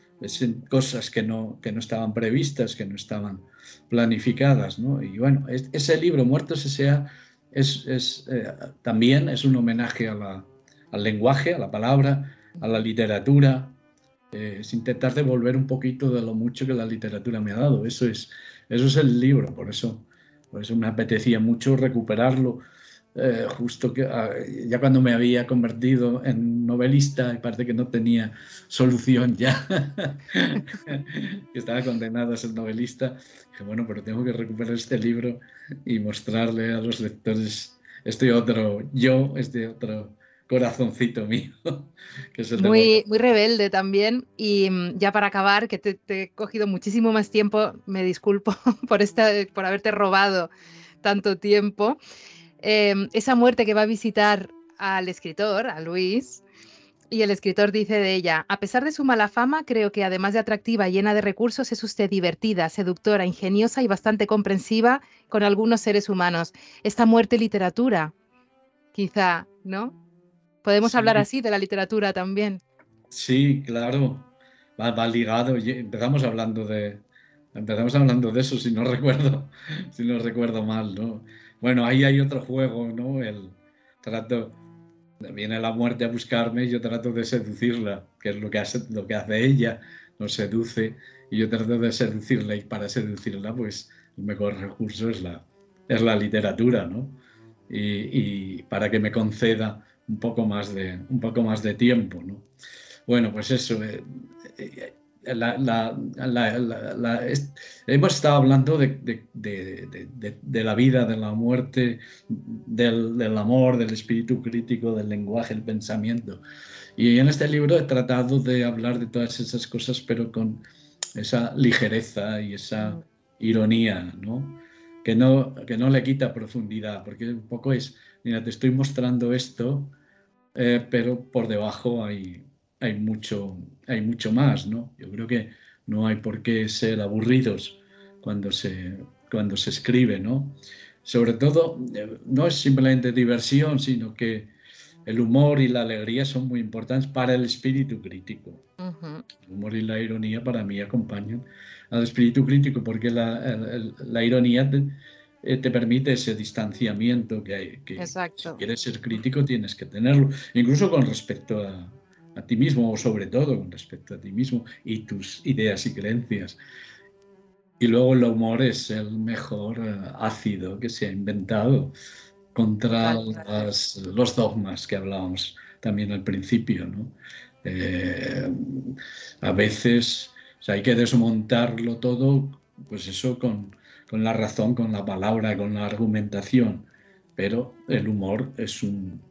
[SPEAKER 2] cosas que no, que no estaban previstas, que no estaban planificadas. ¿no? Y bueno, ese libro, Muertos S.A., es, es eh, también es un homenaje a al lenguaje, a la palabra, a la literatura, es intentar devolver un poquito de lo mucho que la literatura me ha dado. Eso es, eso es el libro, por eso, por eso me apetecía mucho recuperarlo. Eh, justo que ah, ya cuando me había convertido en novelista y parece que no tenía solución ya, que estaba condenado a ser novelista, dije, bueno, pero tengo que recuperar este libro y mostrarle a los lectores este otro yo, este otro corazoncito mío.
[SPEAKER 1] muy, muy rebelde también. Y mm, ya para acabar, que te, he cogido muchísimo más tiempo, me disculpo por, esta, por haberte robado tanto tiempo. Em, esa muerte que va a visitar al escritor, a Luis, y el escritor dice de ella, a pesar de su mala fama, creo que además de atractiva y llena de recursos, es usted divertida, seductora, ingeniosa y bastante comprensiva con algunos seres humanos. Esta muerte literatura, quizá, ¿no? Podemos hablar así de la literatura también.
[SPEAKER 2] Sí, claro. Va, ligado. Empezamos hablando de. Empezamos hablando de eso, si no recuerdo, si no recuerdo mal, ¿no? Bueno, ahí hay otro juego, ¿no? El trato. Viene la muerte a buscarme y yo trato de seducirla, que es lo que hace, lo que hace ella, nos seduce, y yo trato de seducirla, y para seducirla, pues el mejor recurso es la, es la literatura, ¿no? y para que me conceda un poco más de, un poco más de tiempo. ¿no? Bueno, pues eso. Eh, eh, hemos estado hablando de, la vida, de la muerte, del, del, amor, del espíritu crítico, del lenguaje, el pensamiento. Y en este libro he tratado de hablar de todas esas cosas, pero con esa ligereza y esa ironía, ¿no? que no, que no le quita profundidad, porque un poco es, mira, te estoy mostrando esto, eh, pero por debajo hay, hay, mucho, hay mucho más, ¿no? Yo creo que no hay por qué ser aburridos cuando se, cuando se escribe, ¿no? Sobre todo, eh, no es simplemente diversión, sino que el humor y la alegría son muy importantes para el espíritu crítico. El humor y la ironía para mí acompañan al espíritu crítico porque la, ironía eh, te, permite ese distanciamiento que hay. Que si quieres ser crítico tienes que tenerlo, incluso con respecto a, a ti mismo o sobre todo con respecto a ti mismo y tus ideas y creencias. Y luego el humor es el mejor eh, ácido que se ha inventado contra los dogmas que hablábamos también al principio. ¿no? Eh, a veces hay que desmontarlo todo, pues eso con, con, la razón, con la palabra, con la argumentación, pero el humor es un,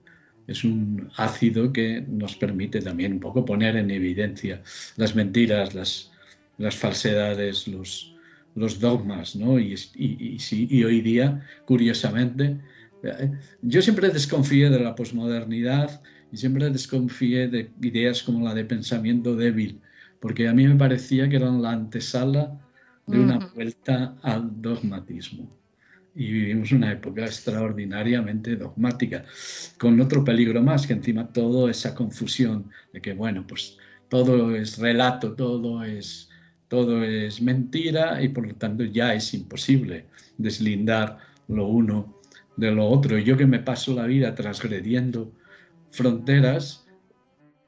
[SPEAKER 2] es un ácido que nos permite también un poco poner en evidencia las mentiras, las, las falsedades, los, los dogmas, ¿no? Y, y, hoy día, curiosamente, eh, yo siempre desconfié de la posmodernidad y siempre desconfié de ideas como la de pensamiento débil, porque a mí me parecía que eran la antesala de una vuelta al dogmatismo. Y vivimos una época extraordinariamente dogmática, con otro peligro más, que encima toda esa confusión de que, bueno, pues todo es relato, todo es todo es mentira y por lo tanto ya es imposible deslindar lo uno de lo otro. Yo que me paso la vida transgrediendo fronteras,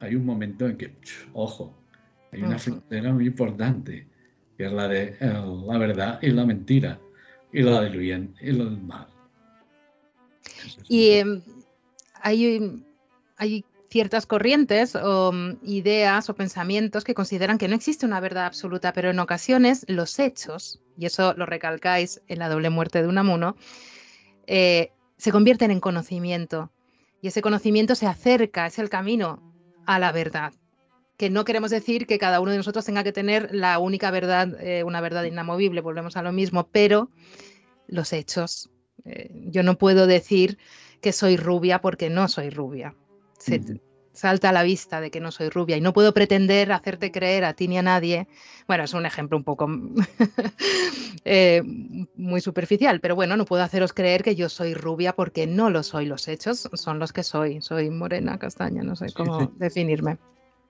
[SPEAKER 2] hay un momento en que, ojo, hay una frontera muy importante, que es la de eh, la verdad y la mentira, y la del bien y lo del mal.
[SPEAKER 1] Y em, hay, hay ciertas corrientes o mm, ideas o pensamientos que consideran que no existe una verdad absoluta, pero en ocasiones los hechos, y eso lo recalcáis en la doble muerte de Unamuno, eh, se convierten en conocimiento. Y ese conocimiento se acerca, es el camino a la verdad. Que no queremos decir que cada uno de nosotros tenga que tener la única verdad, eh, una verdad inamovible, volvemos a lo mismo, pero los hechos. Eh, yo no puedo decir que soy rubia porque no soy rubia salta a la vista de que no soy rubia y no puedo pretender hacerte creer a ti ni a nadie. Bueno, es un ejemplo un poco eh, muy superficial, pero bueno, no puedo haceros creer que yo soy rubia porque no lo soy. Los hechos son los que soy. Soy morena, castaña, no sé cómo definirme.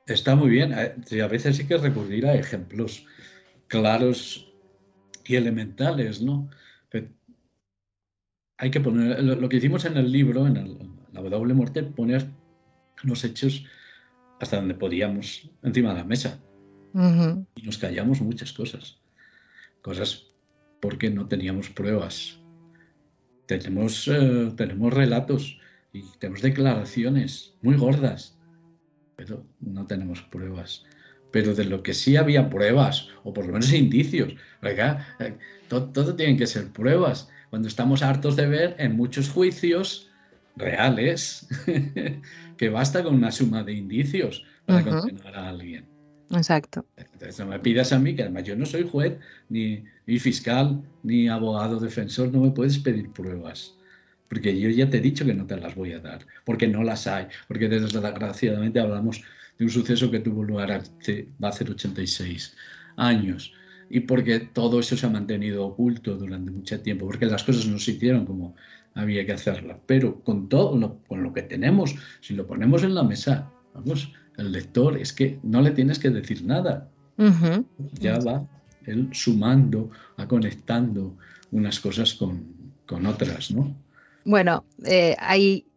[SPEAKER 2] Está muy bien. A veces hay que recurrir a ejemplos claros y elementales, ¿no? hay que poner, lo, que hicimos en el libro, en la doble muerte, poner los hechos hasta donde podíamos encima de la mesa. Y nos callamos muchas cosas. Cosas porque no teníamos pruebas. Tenemos, eh, tenemos relatos y tenemos declaraciones muy gordas, pero no tenemos pruebas. Pero de lo que sí había pruebas, o por lo menos indicios, eh, todo, todo tienen que ser pruebas. Cuando estamos hartos de ver en muchos juicios reales que basta con una suma de indicios para condenar a alguien.
[SPEAKER 1] Exacto.
[SPEAKER 2] Entonces no me pidas a mí, que además yo no soy juez, ni, fiscal, ni abogado defensor, no me puedes pedir pruebas. Porque yo ya te he dicho que no te las voy a dar, porque no las hay, porque desgraciadamente hablamos de un suceso que tuvo lugar hace, va a ser 86 años y porque todo eso se ha mantenido oculto durante mucho tiempo, porque las cosas no se hicieron como había que hacerla. Pero con todo, lo, con lo que tenemos, si lo ponemos en la mesa, vamos, el lector es que no le tienes que decir nada. Ya va él sumando, va conectando unas cosas con, con otras, ¿no?
[SPEAKER 1] Bueno, eh, hay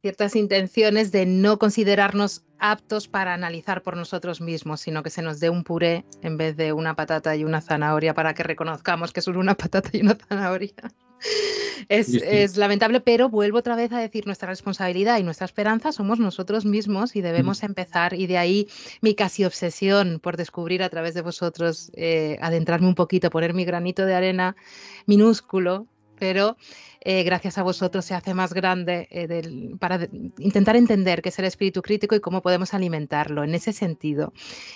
[SPEAKER 1] ciertas intenciones de no considerarnos aptos para analizar por nosotros mismos, sino que se nos dé un puré en vez de una patata y una zanahoria para que reconozcamos que son una patata y una zanahoria. Es, lamentable, pero vuelvo otra vez a decir, nuestra responsabilidad y nuestra esperanza somos nosotros mismos y debemos empezar. Y de ahí mi casi obsesión por descubrir a través de vosotros, eh, adentrarme un poquito, poner mi granito de arena minúsculo, pero eh, gracias a vosotros se hace más grande eh, para intentar entender qué es el espíritu crítico y cómo podemos alimentarlo en ese sentido.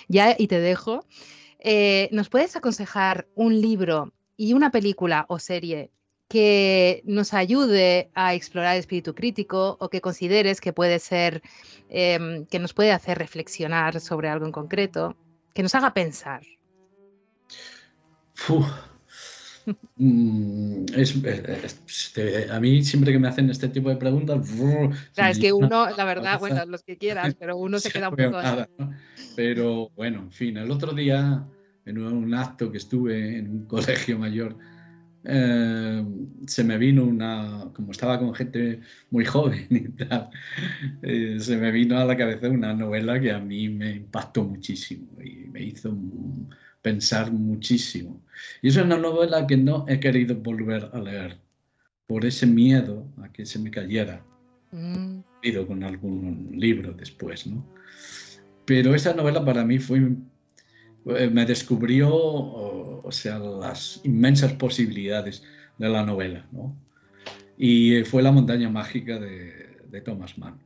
[SPEAKER 1] Ya, y te dejo, ¿nos puedes aconsejar un libro y una película o serie que nos ayude a explorar el espíritu crítico o que consideres que puede ser, em, que nos puede hacer reflexionar sobre algo en concreto, que nos haga pensar.
[SPEAKER 2] Mm, este, a mí siempre que me hacen este tipo de preguntas...
[SPEAKER 1] Claro, es que uno, la verdad, bueno, los que quieras, pero uno se queda un poco...
[SPEAKER 2] Pero bueno, en fin, el otro día, en un acto que estuve en un colegio mayor, eh, se me vino una, como estaba con gente muy joven y tal, eh, se me vino a la cabeza una novela que a mí me impactó muchísimo y me hizo pensar muchísimo. Y es una novela que no he querido volver a leer por ese miedo a que se me cayera. Mm. Ido con algún libro después, ¿no? Pero esa novela para mí fue, eh, me descubrió, o, sea, las inmensas posibilidades de la novela, ¿no? Y fue La montaña mágica de, de Thomas Mann.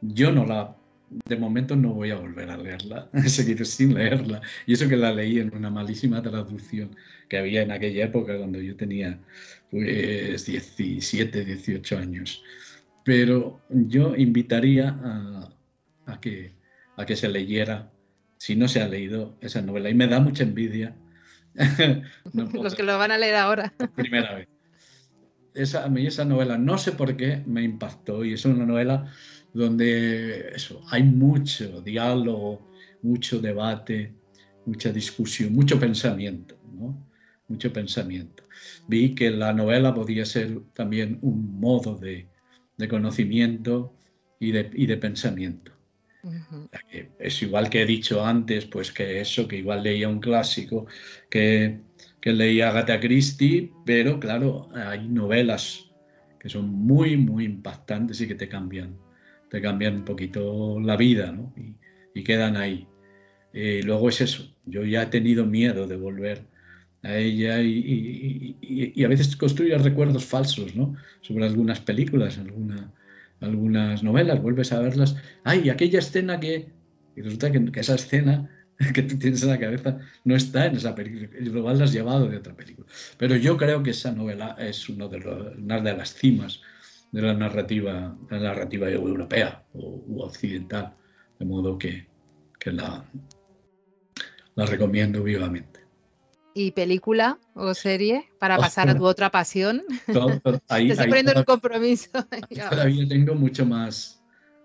[SPEAKER 2] Yo no la de momento no voy a volver a leerla, he seguido sin leerla. Y eso que la leí en una malísima traducción que había en aquella época cuando yo tenía pues 17, 18 años. Pero yo invitaría a, que, a que se leyera, si no se ha leído esa novela. Y me da mucha envidia.
[SPEAKER 1] Los que lo van a leer ahora.
[SPEAKER 2] Primera vez. Esa, a mí esa novela, no sé por qué, me impactó. Y es una novela donde eso, hay mucho diálogo, mucho debate, mucha discusión, mucho pensamiento, ¿no? Mucho pensamiento. Vi que la novela podía ser también un modo de, conocimiento y de, de pensamiento. Es igual que he dicho antes, pues que eso, que igual leía un clásico, que, que leía Agatha Christie, pero claro, hay novelas que son muy, muy impactantes y que te cambian te cambian un poquito la vida, ¿no? Y, quedan ahí. Eh, luego es eso, yo ya he tenido miedo de volver a ella y, a veces construyo recuerdos falsos, ¿no? Sobre algunas películas, alguna, algunas novelas, vuelves a verlas, ay, aquella escena que... Y resulta que, esa escena que tú tienes en la cabeza no está en esa película, la has llevado de otra película. Pero yo creo que esa novela es uno de una de las cimas de la narrativa, la narrativa europea o occidental, de modo que, la, la recomiendo vivamente.
[SPEAKER 1] ¿Y película o serie para pasar a tu otra pasión? ahí, Te estoy poniendo un compromiso.
[SPEAKER 2] Todavía tengo mucho más,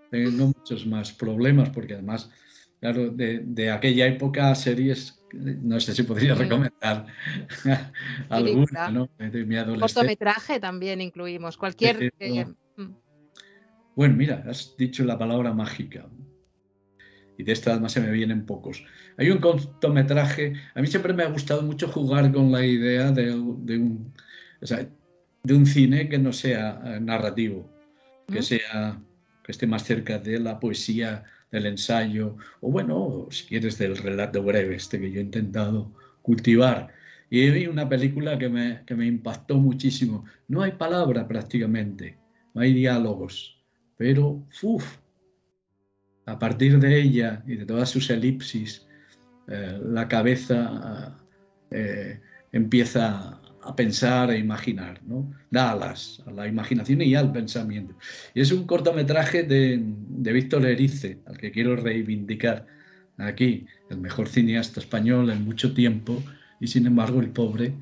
[SPEAKER 2] tengo muchos más problemas porque además, claro, de, de aquella época series no sé si podría recomendar alguna, ¿no?
[SPEAKER 1] De mi Cortometraje también incluimos, cualquier... Mm.
[SPEAKER 2] Bueno, mira, has dicho la palabra mágica. Y de esta además se me vienen pocos. Hay un cortometraje, a mí siempre me ha gustado mucho jugar con la idea de, un, de un cine que no sea eh, narrativo, que sea que esté más cerca de la poesía del ensayo, o bueno, si quieres del relato breve, este que yo he intentado cultivar. Y vi una película que me, que me impactó muchísimo. No hay palabra prácticamente, no hay diálogos, pero uf, a partir de ella y de todas sus elipsis, eh, la cabeza eh, empieza a pensar e imaginar, ¿no? Da alas a la imaginación y al pensamiento. Y es un cortometraje de, de Víctor Erice, al que quiero reivindicar aquí, el mejor cineasta español en mucho tiempo, y sin embargo el pobre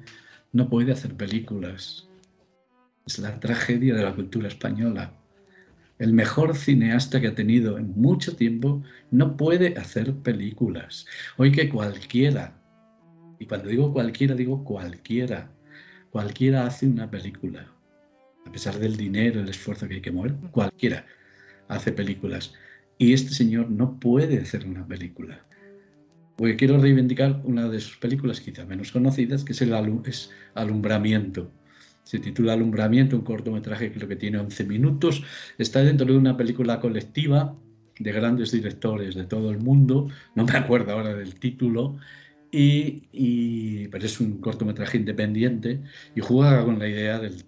[SPEAKER 2] no puede hacer películas. Es la tragedia de la cultura española. El mejor cineasta que ha tenido en mucho tiempo no puede hacer películas. Hoy que cualquiera, y cuando digo cualquiera, digo cualquiera, Cualquiera hace una película. A pesar del dinero, el esfuerzo que hay que mover, cualquiera hace películas. Y este señor no puede hacer una película. Porque quiero reivindicar una de sus películas, quizá menos conocidas, que es, el es Alumbramiento. Se titula Alumbramiento, un cortometraje que creo que tiene 11 minutos. Está dentro de una película colectiva de grandes directores de todo el mundo. No me acuerdo ahora del título. Y, pero es un cortometraje independiente y juega con la idea del,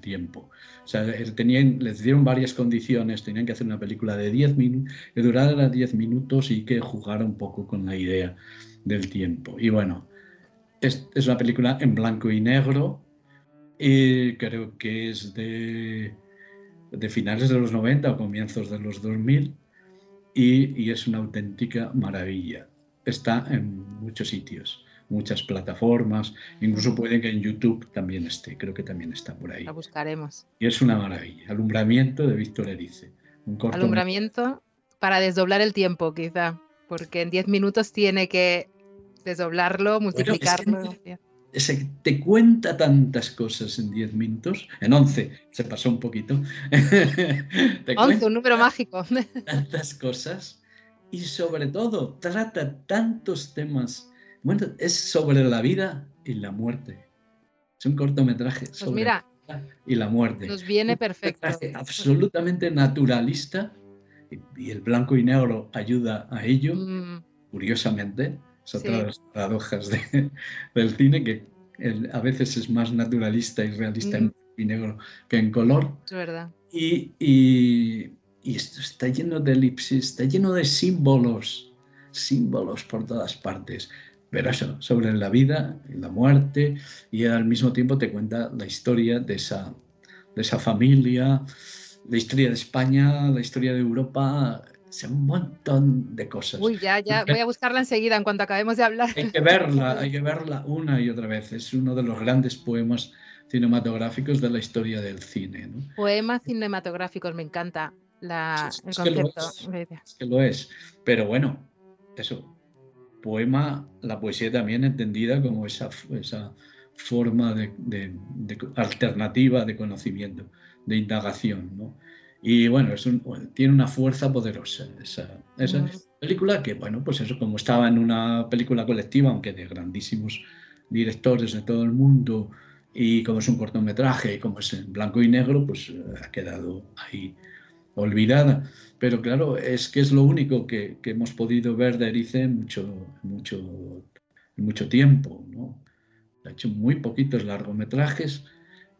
[SPEAKER 2] tiempo. O sea, les dieron varias condiciones, tenían que hacer una película de 10 minutos, que durara 10 minutos y que jugara un poco con la idea del tiempo. Y bueno, es, es una película en blanco y negro, Y creo que es de, de finales de los 90 o comienzos de los 2000 y, y es una auténtica maravilla. Está en muchos sitios muchas plataformas, incluso puede que en YouTube también esté, creo que también está por ahí.
[SPEAKER 1] La buscaremos.
[SPEAKER 2] Y es una maravilla. Alumbramiento de Víctor Erice.
[SPEAKER 1] Un Alumbramiento para desdoblar el tiempo, quizá, porque en 10 minutos tiene que desdoblarlo, multiplicarlo.
[SPEAKER 2] te cuenta tantas cosas en 10 minutos, en 11, se pasó un poquito.
[SPEAKER 1] 11, un número mágico.
[SPEAKER 2] Tantas cosas y sobre todo trata tantos temas bueno, es sobre la vida y la muerte. Es un cortometraje pues sobre la vida y la muerte.
[SPEAKER 1] Nos viene perfecto.
[SPEAKER 2] absolutamente naturalista y, el blanco y negro ayuda a ello, mm. curiosamente. Es otra de las paradojas del cine que a veces es más naturalista y realista en mm. blanco y negro que en color.
[SPEAKER 1] Es verdad.
[SPEAKER 2] Y, y, y esto está lleno de elipsis, está lleno de símbolos, símbolos por todas partes pero eso, sobre la vida y la muerte, y al mismo tiempo te cuenta la historia de esa, de esa familia, la historia de España, la historia de Europa, un montón de cosas.
[SPEAKER 1] Uy, ya, ya, voy a buscarla enseguida en cuanto acabemos de hablar.
[SPEAKER 2] Hay que verla, hay que verla una y otra vez. Es uno de los grandes poemas cinematográficos de la historia del cine.
[SPEAKER 1] Poemas cinematográficos, me encanta la, el concepto.
[SPEAKER 2] es que lo es, pero bueno, eso, poema, la poesía también entendida como esa, esa forma de, alternativa de conocimiento, de indagación. ¿no? Y bueno, es tiene una fuerza poderosa esa, esa película que, bueno, pues eso como estaba en una película colectiva, aunque de grandísimos directores de todo el mundo, y como es un cortometraje y como es en blanco y negro, pues eh, ha quedado ahí olvidada. Pero claro, es que es lo único que, hemos podido ver de Erice mucho, mucho, mucho tiempo. ¿no? Ha hecho muy poquitos largometrajes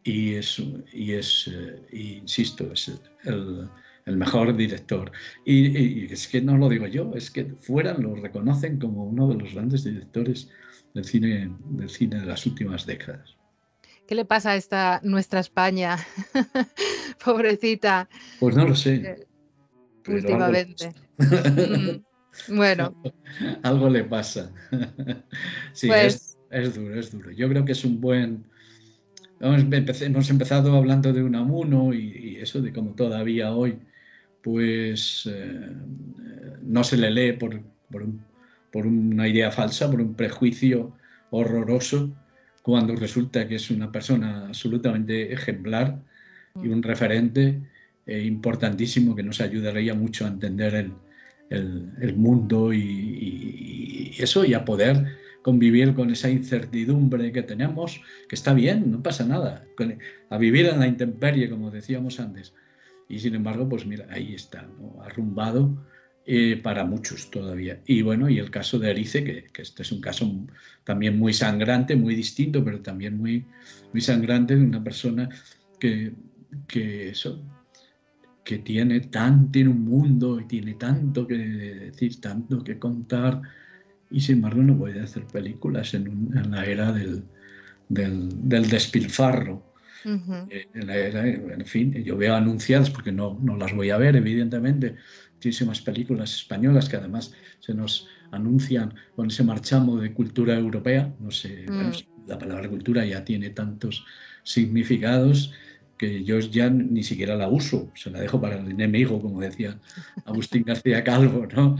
[SPEAKER 2] y es, y es eh, insisto, es el, mejor director. Y, es que no lo digo yo, es que fuera lo reconocen como uno de los grandes directores del cine, del cine de las últimas décadas.
[SPEAKER 1] ¿Qué le pasa a esta nuestra España? Pobrecita.
[SPEAKER 2] Pues no lo sé. Eh,
[SPEAKER 1] últimamente. Mm, bueno.
[SPEAKER 2] algo le pasa. sí, pues es, duro, es duro. Yo creo que es un buen... Hemos empezado hablando de Unamuno y, y eso de cómo todavía hoy pues eh, no se le lee por, por una idea falsa, por un prejuicio horroroso, cuando resulta que es una persona absolutamente ejemplar y un referente eh, importantísimo que nos ayudaría mucho a entender el, mundo y, eso y a poder convivir con esa incertidumbre que tenemos, que está bien, no pasa nada, a vivir en la intemperie, como decíamos antes. Y sin embargo, pues mira, ahí está, arrumbado eh, para muchos todavía. Y bueno, y el caso de Erice, que, este es un caso también muy sangrante, muy distinto, pero también muy, muy sangrante de una persona que, que eso, que tiene, tan, tiene un mundo y tiene tanto que decir, tanto que contar, y sin embargo no puede hacer películas en, la era del, del, despilfarro. Eh, en, la era, en fin, yo veo anunciadas, porque no, no las voy a ver, evidentemente, muchísimas películas españolas que además se nos anuncian con ese marchamo de cultura europea. No sé, mm. la palabra cultura ya tiene tantos significados que yo ya ni siquiera la uso, se la dejo para el enemigo, como decía Agustín García Calvo, ¿no?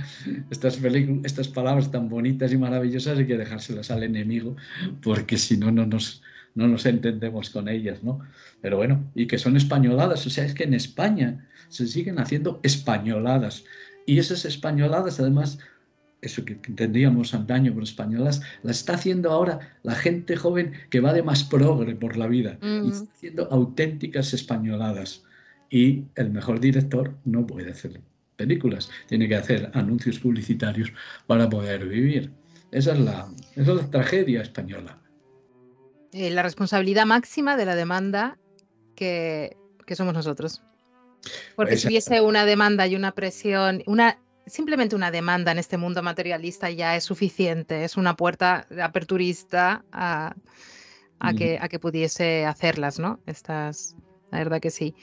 [SPEAKER 2] Estas, estas palabras tan bonitas y maravillosas hay que dejárselas al enemigo, porque si no, no nos, no nos entendemos con ellas, ¿no? Pero bueno, y que son españoladas, o sea, es que en España se siguen haciendo españoladas, y esas españoladas además eso que entendíamos antaño por españolas, la está haciendo ahora la gente joven que va de más progre por la vida y está haciendo auténticas españoladas. Y el mejor director no puede hacer películas, tiene que hacer anuncios publicitarios para poder vivir. Esa es la, esa es la tragedia española.
[SPEAKER 1] Eh, la responsabilidad máxima de la demanda que, que somos nosotros. Porque pues si hubiese una demanda y una presión, una simplemente una demanda en este mundo materialista ya es suficiente, es una puerta aperturista a, a, que, a que pudiese hacerlas, ¿no? Estas, la verdad que sí.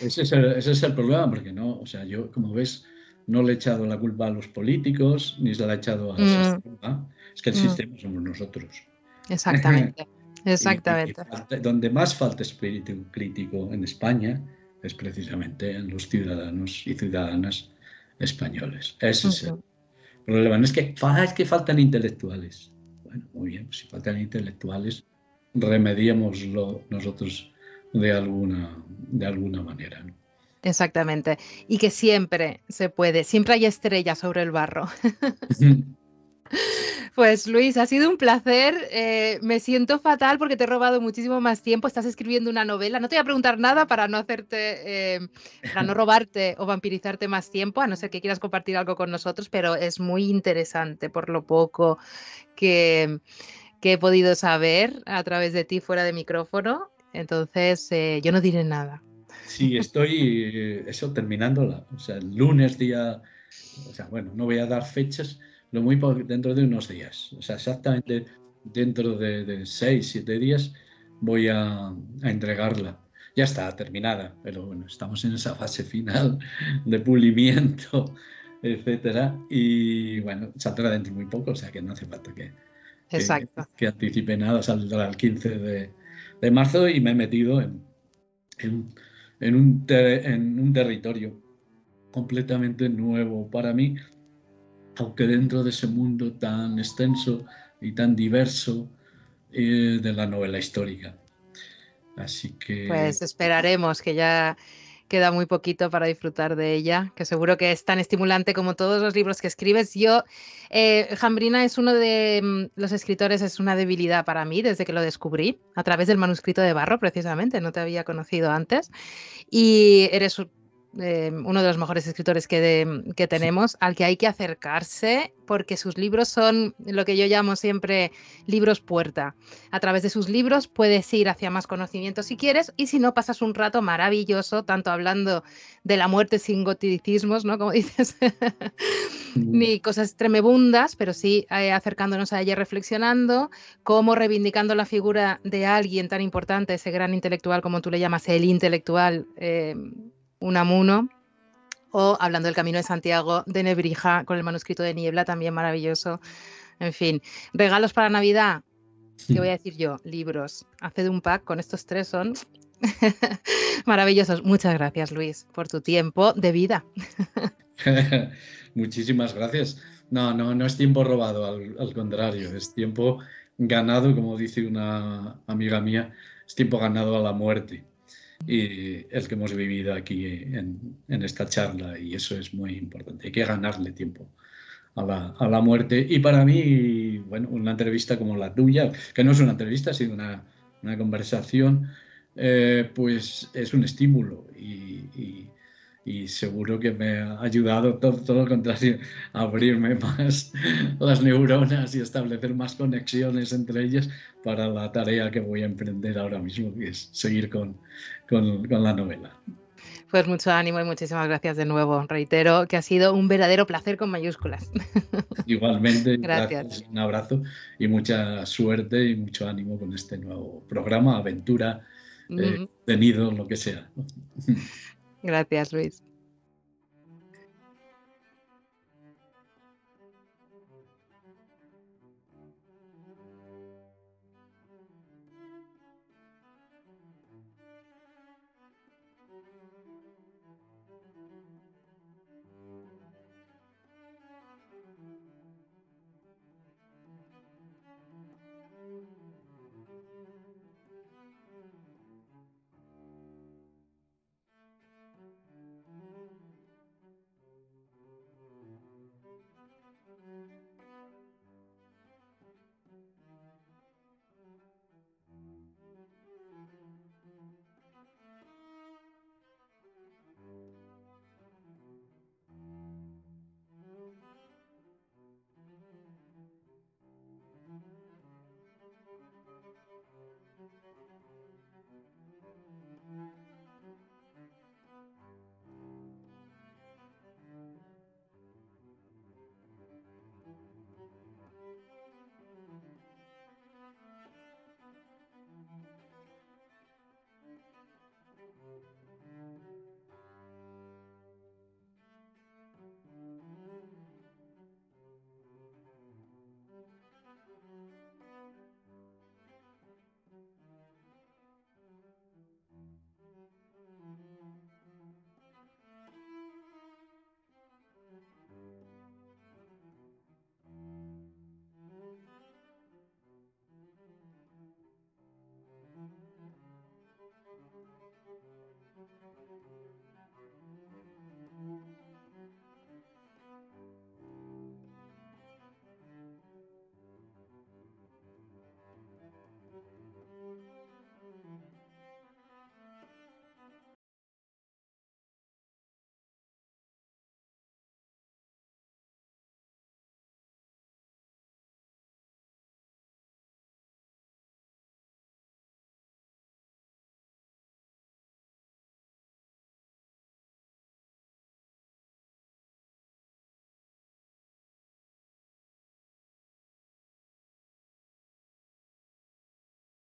[SPEAKER 2] Ese es, el, ese es el problema, porque no, o sea, yo, como ves, no le he echado la culpa a los políticos, ni se la he echado al mm. sistema. Es que el mm. sistema somos nosotros.
[SPEAKER 1] Exactamente. Exactamente.
[SPEAKER 2] donde más falta espíritu crítico en España es precisamente en los ciudadanos y ciudadanas españoles. Ese es el problema. No es que, es que faltan intelectuales. Bueno, muy bien, si faltan intelectuales, remediémoslo nosotros de alguna, de alguna manera.
[SPEAKER 1] Exactamente. Y que siempre se puede, siempre hay estrellas sobre el barro. Pues Luis, ha sido un placer. Eh, me siento fatal porque te he robado muchísimo más tiempo. Estás escribiendo una novela. No te voy a preguntar nada para no hacerte, eh, para no robarte o vampirizarte más tiempo, a no ser que quieras compartir algo con nosotros, pero es muy interesante por lo poco que, que he podido saber a través de ti fuera de micrófono. Entonces, eh, yo no diré nada.
[SPEAKER 2] Sí, estoy eso terminándola. O sea, el lunes día, o sea, bueno, no voy a dar fechas, lo muy dentro de unos días. O sea, exactamente dentro de, seis, siete días voy a, entregarla. Ya está terminada, pero bueno, estamos en esa fase final de pulimiento, etcétera. Y bueno, saldrá dentro muy poco, o sea que no hace falta que, que, anticipe nada, saldrá el 15 de, de marzo y me he metido en, en, un, en un territorio completamente nuevo para mí, aunque dentro de ese mundo tan extenso y tan diverso eh, de la novela histórica. Así que...
[SPEAKER 1] Pues esperaremos que ya queda muy poquito para disfrutar de ella, que seguro que es tan estimulante como todos los libros que escribes. Yo, eh, Jambrina es uno de mm, los escritores, es una debilidad para mí desde que lo descubrí, a través del manuscrito de Barro, precisamente, no te había conocido antes. Y eres Em, uno de los mejores escritores que, que, tenemos, al que hay que acercarse porque sus libros son lo que yo llamo siempre libros puerta. A través de sus libros puedes ir hacia más conocimiento si quieres y si no pasas un rato maravilloso, tanto hablando de la muerte sin goticismos, ¿no? Como dices, ni cosas tremebundas, pero sí eh, acercándonos a ella reflexionando, como reivindicando la figura de alguien tan importante, ese gran intelectual como tú le llamas, el intelectual. Eh, Unamuno, o hablando del Camino de Santiago de Nebrija con el manuscrito de Niebla, también maravilloso. En fin, regalos para Navidad, ¿qué voy a decir yo? Libros. Haced un pack con estos tres, son maravillosos. Muchas gracias, Luis, por tu tiempo de vida.
[SPEAKER 2] Muchísimas gracias. No, no, no es tiempo robado, al contrario, es tiempo ganado, como dice una amiga mía, es tiempo ganado a la muerte y el que hemos vivido aquí en, en, esta charla y eso es muy importante. Hay que ganarle tiempo a la, a la, muerte y para mí, bueno, una entrevista como la tuya, que no es una entrevista, sino una, una conversación, eh, pues es un estímulo y, y seguro que me ha ayudado todo, todo lo contrario a abrirme más las neuronas y establecer más conexiones entre ellas para la tarea que voy a emprender ahora mismo, que es seguir con, con, con la novela.
[SPEAKER 1] Pues mucho ánimo y muchísimas gracias de nuevo. Reitero que ha sido un verdadero placer con mayúsculas.
[SPEAKER 2] Igualmente, gracias. Un abrazo y mucha suerte y mucho ánimo con este nuevo programa, aventura, eh, tenido, lo que sea.
[SPEAKER 1] Gracias, Luis.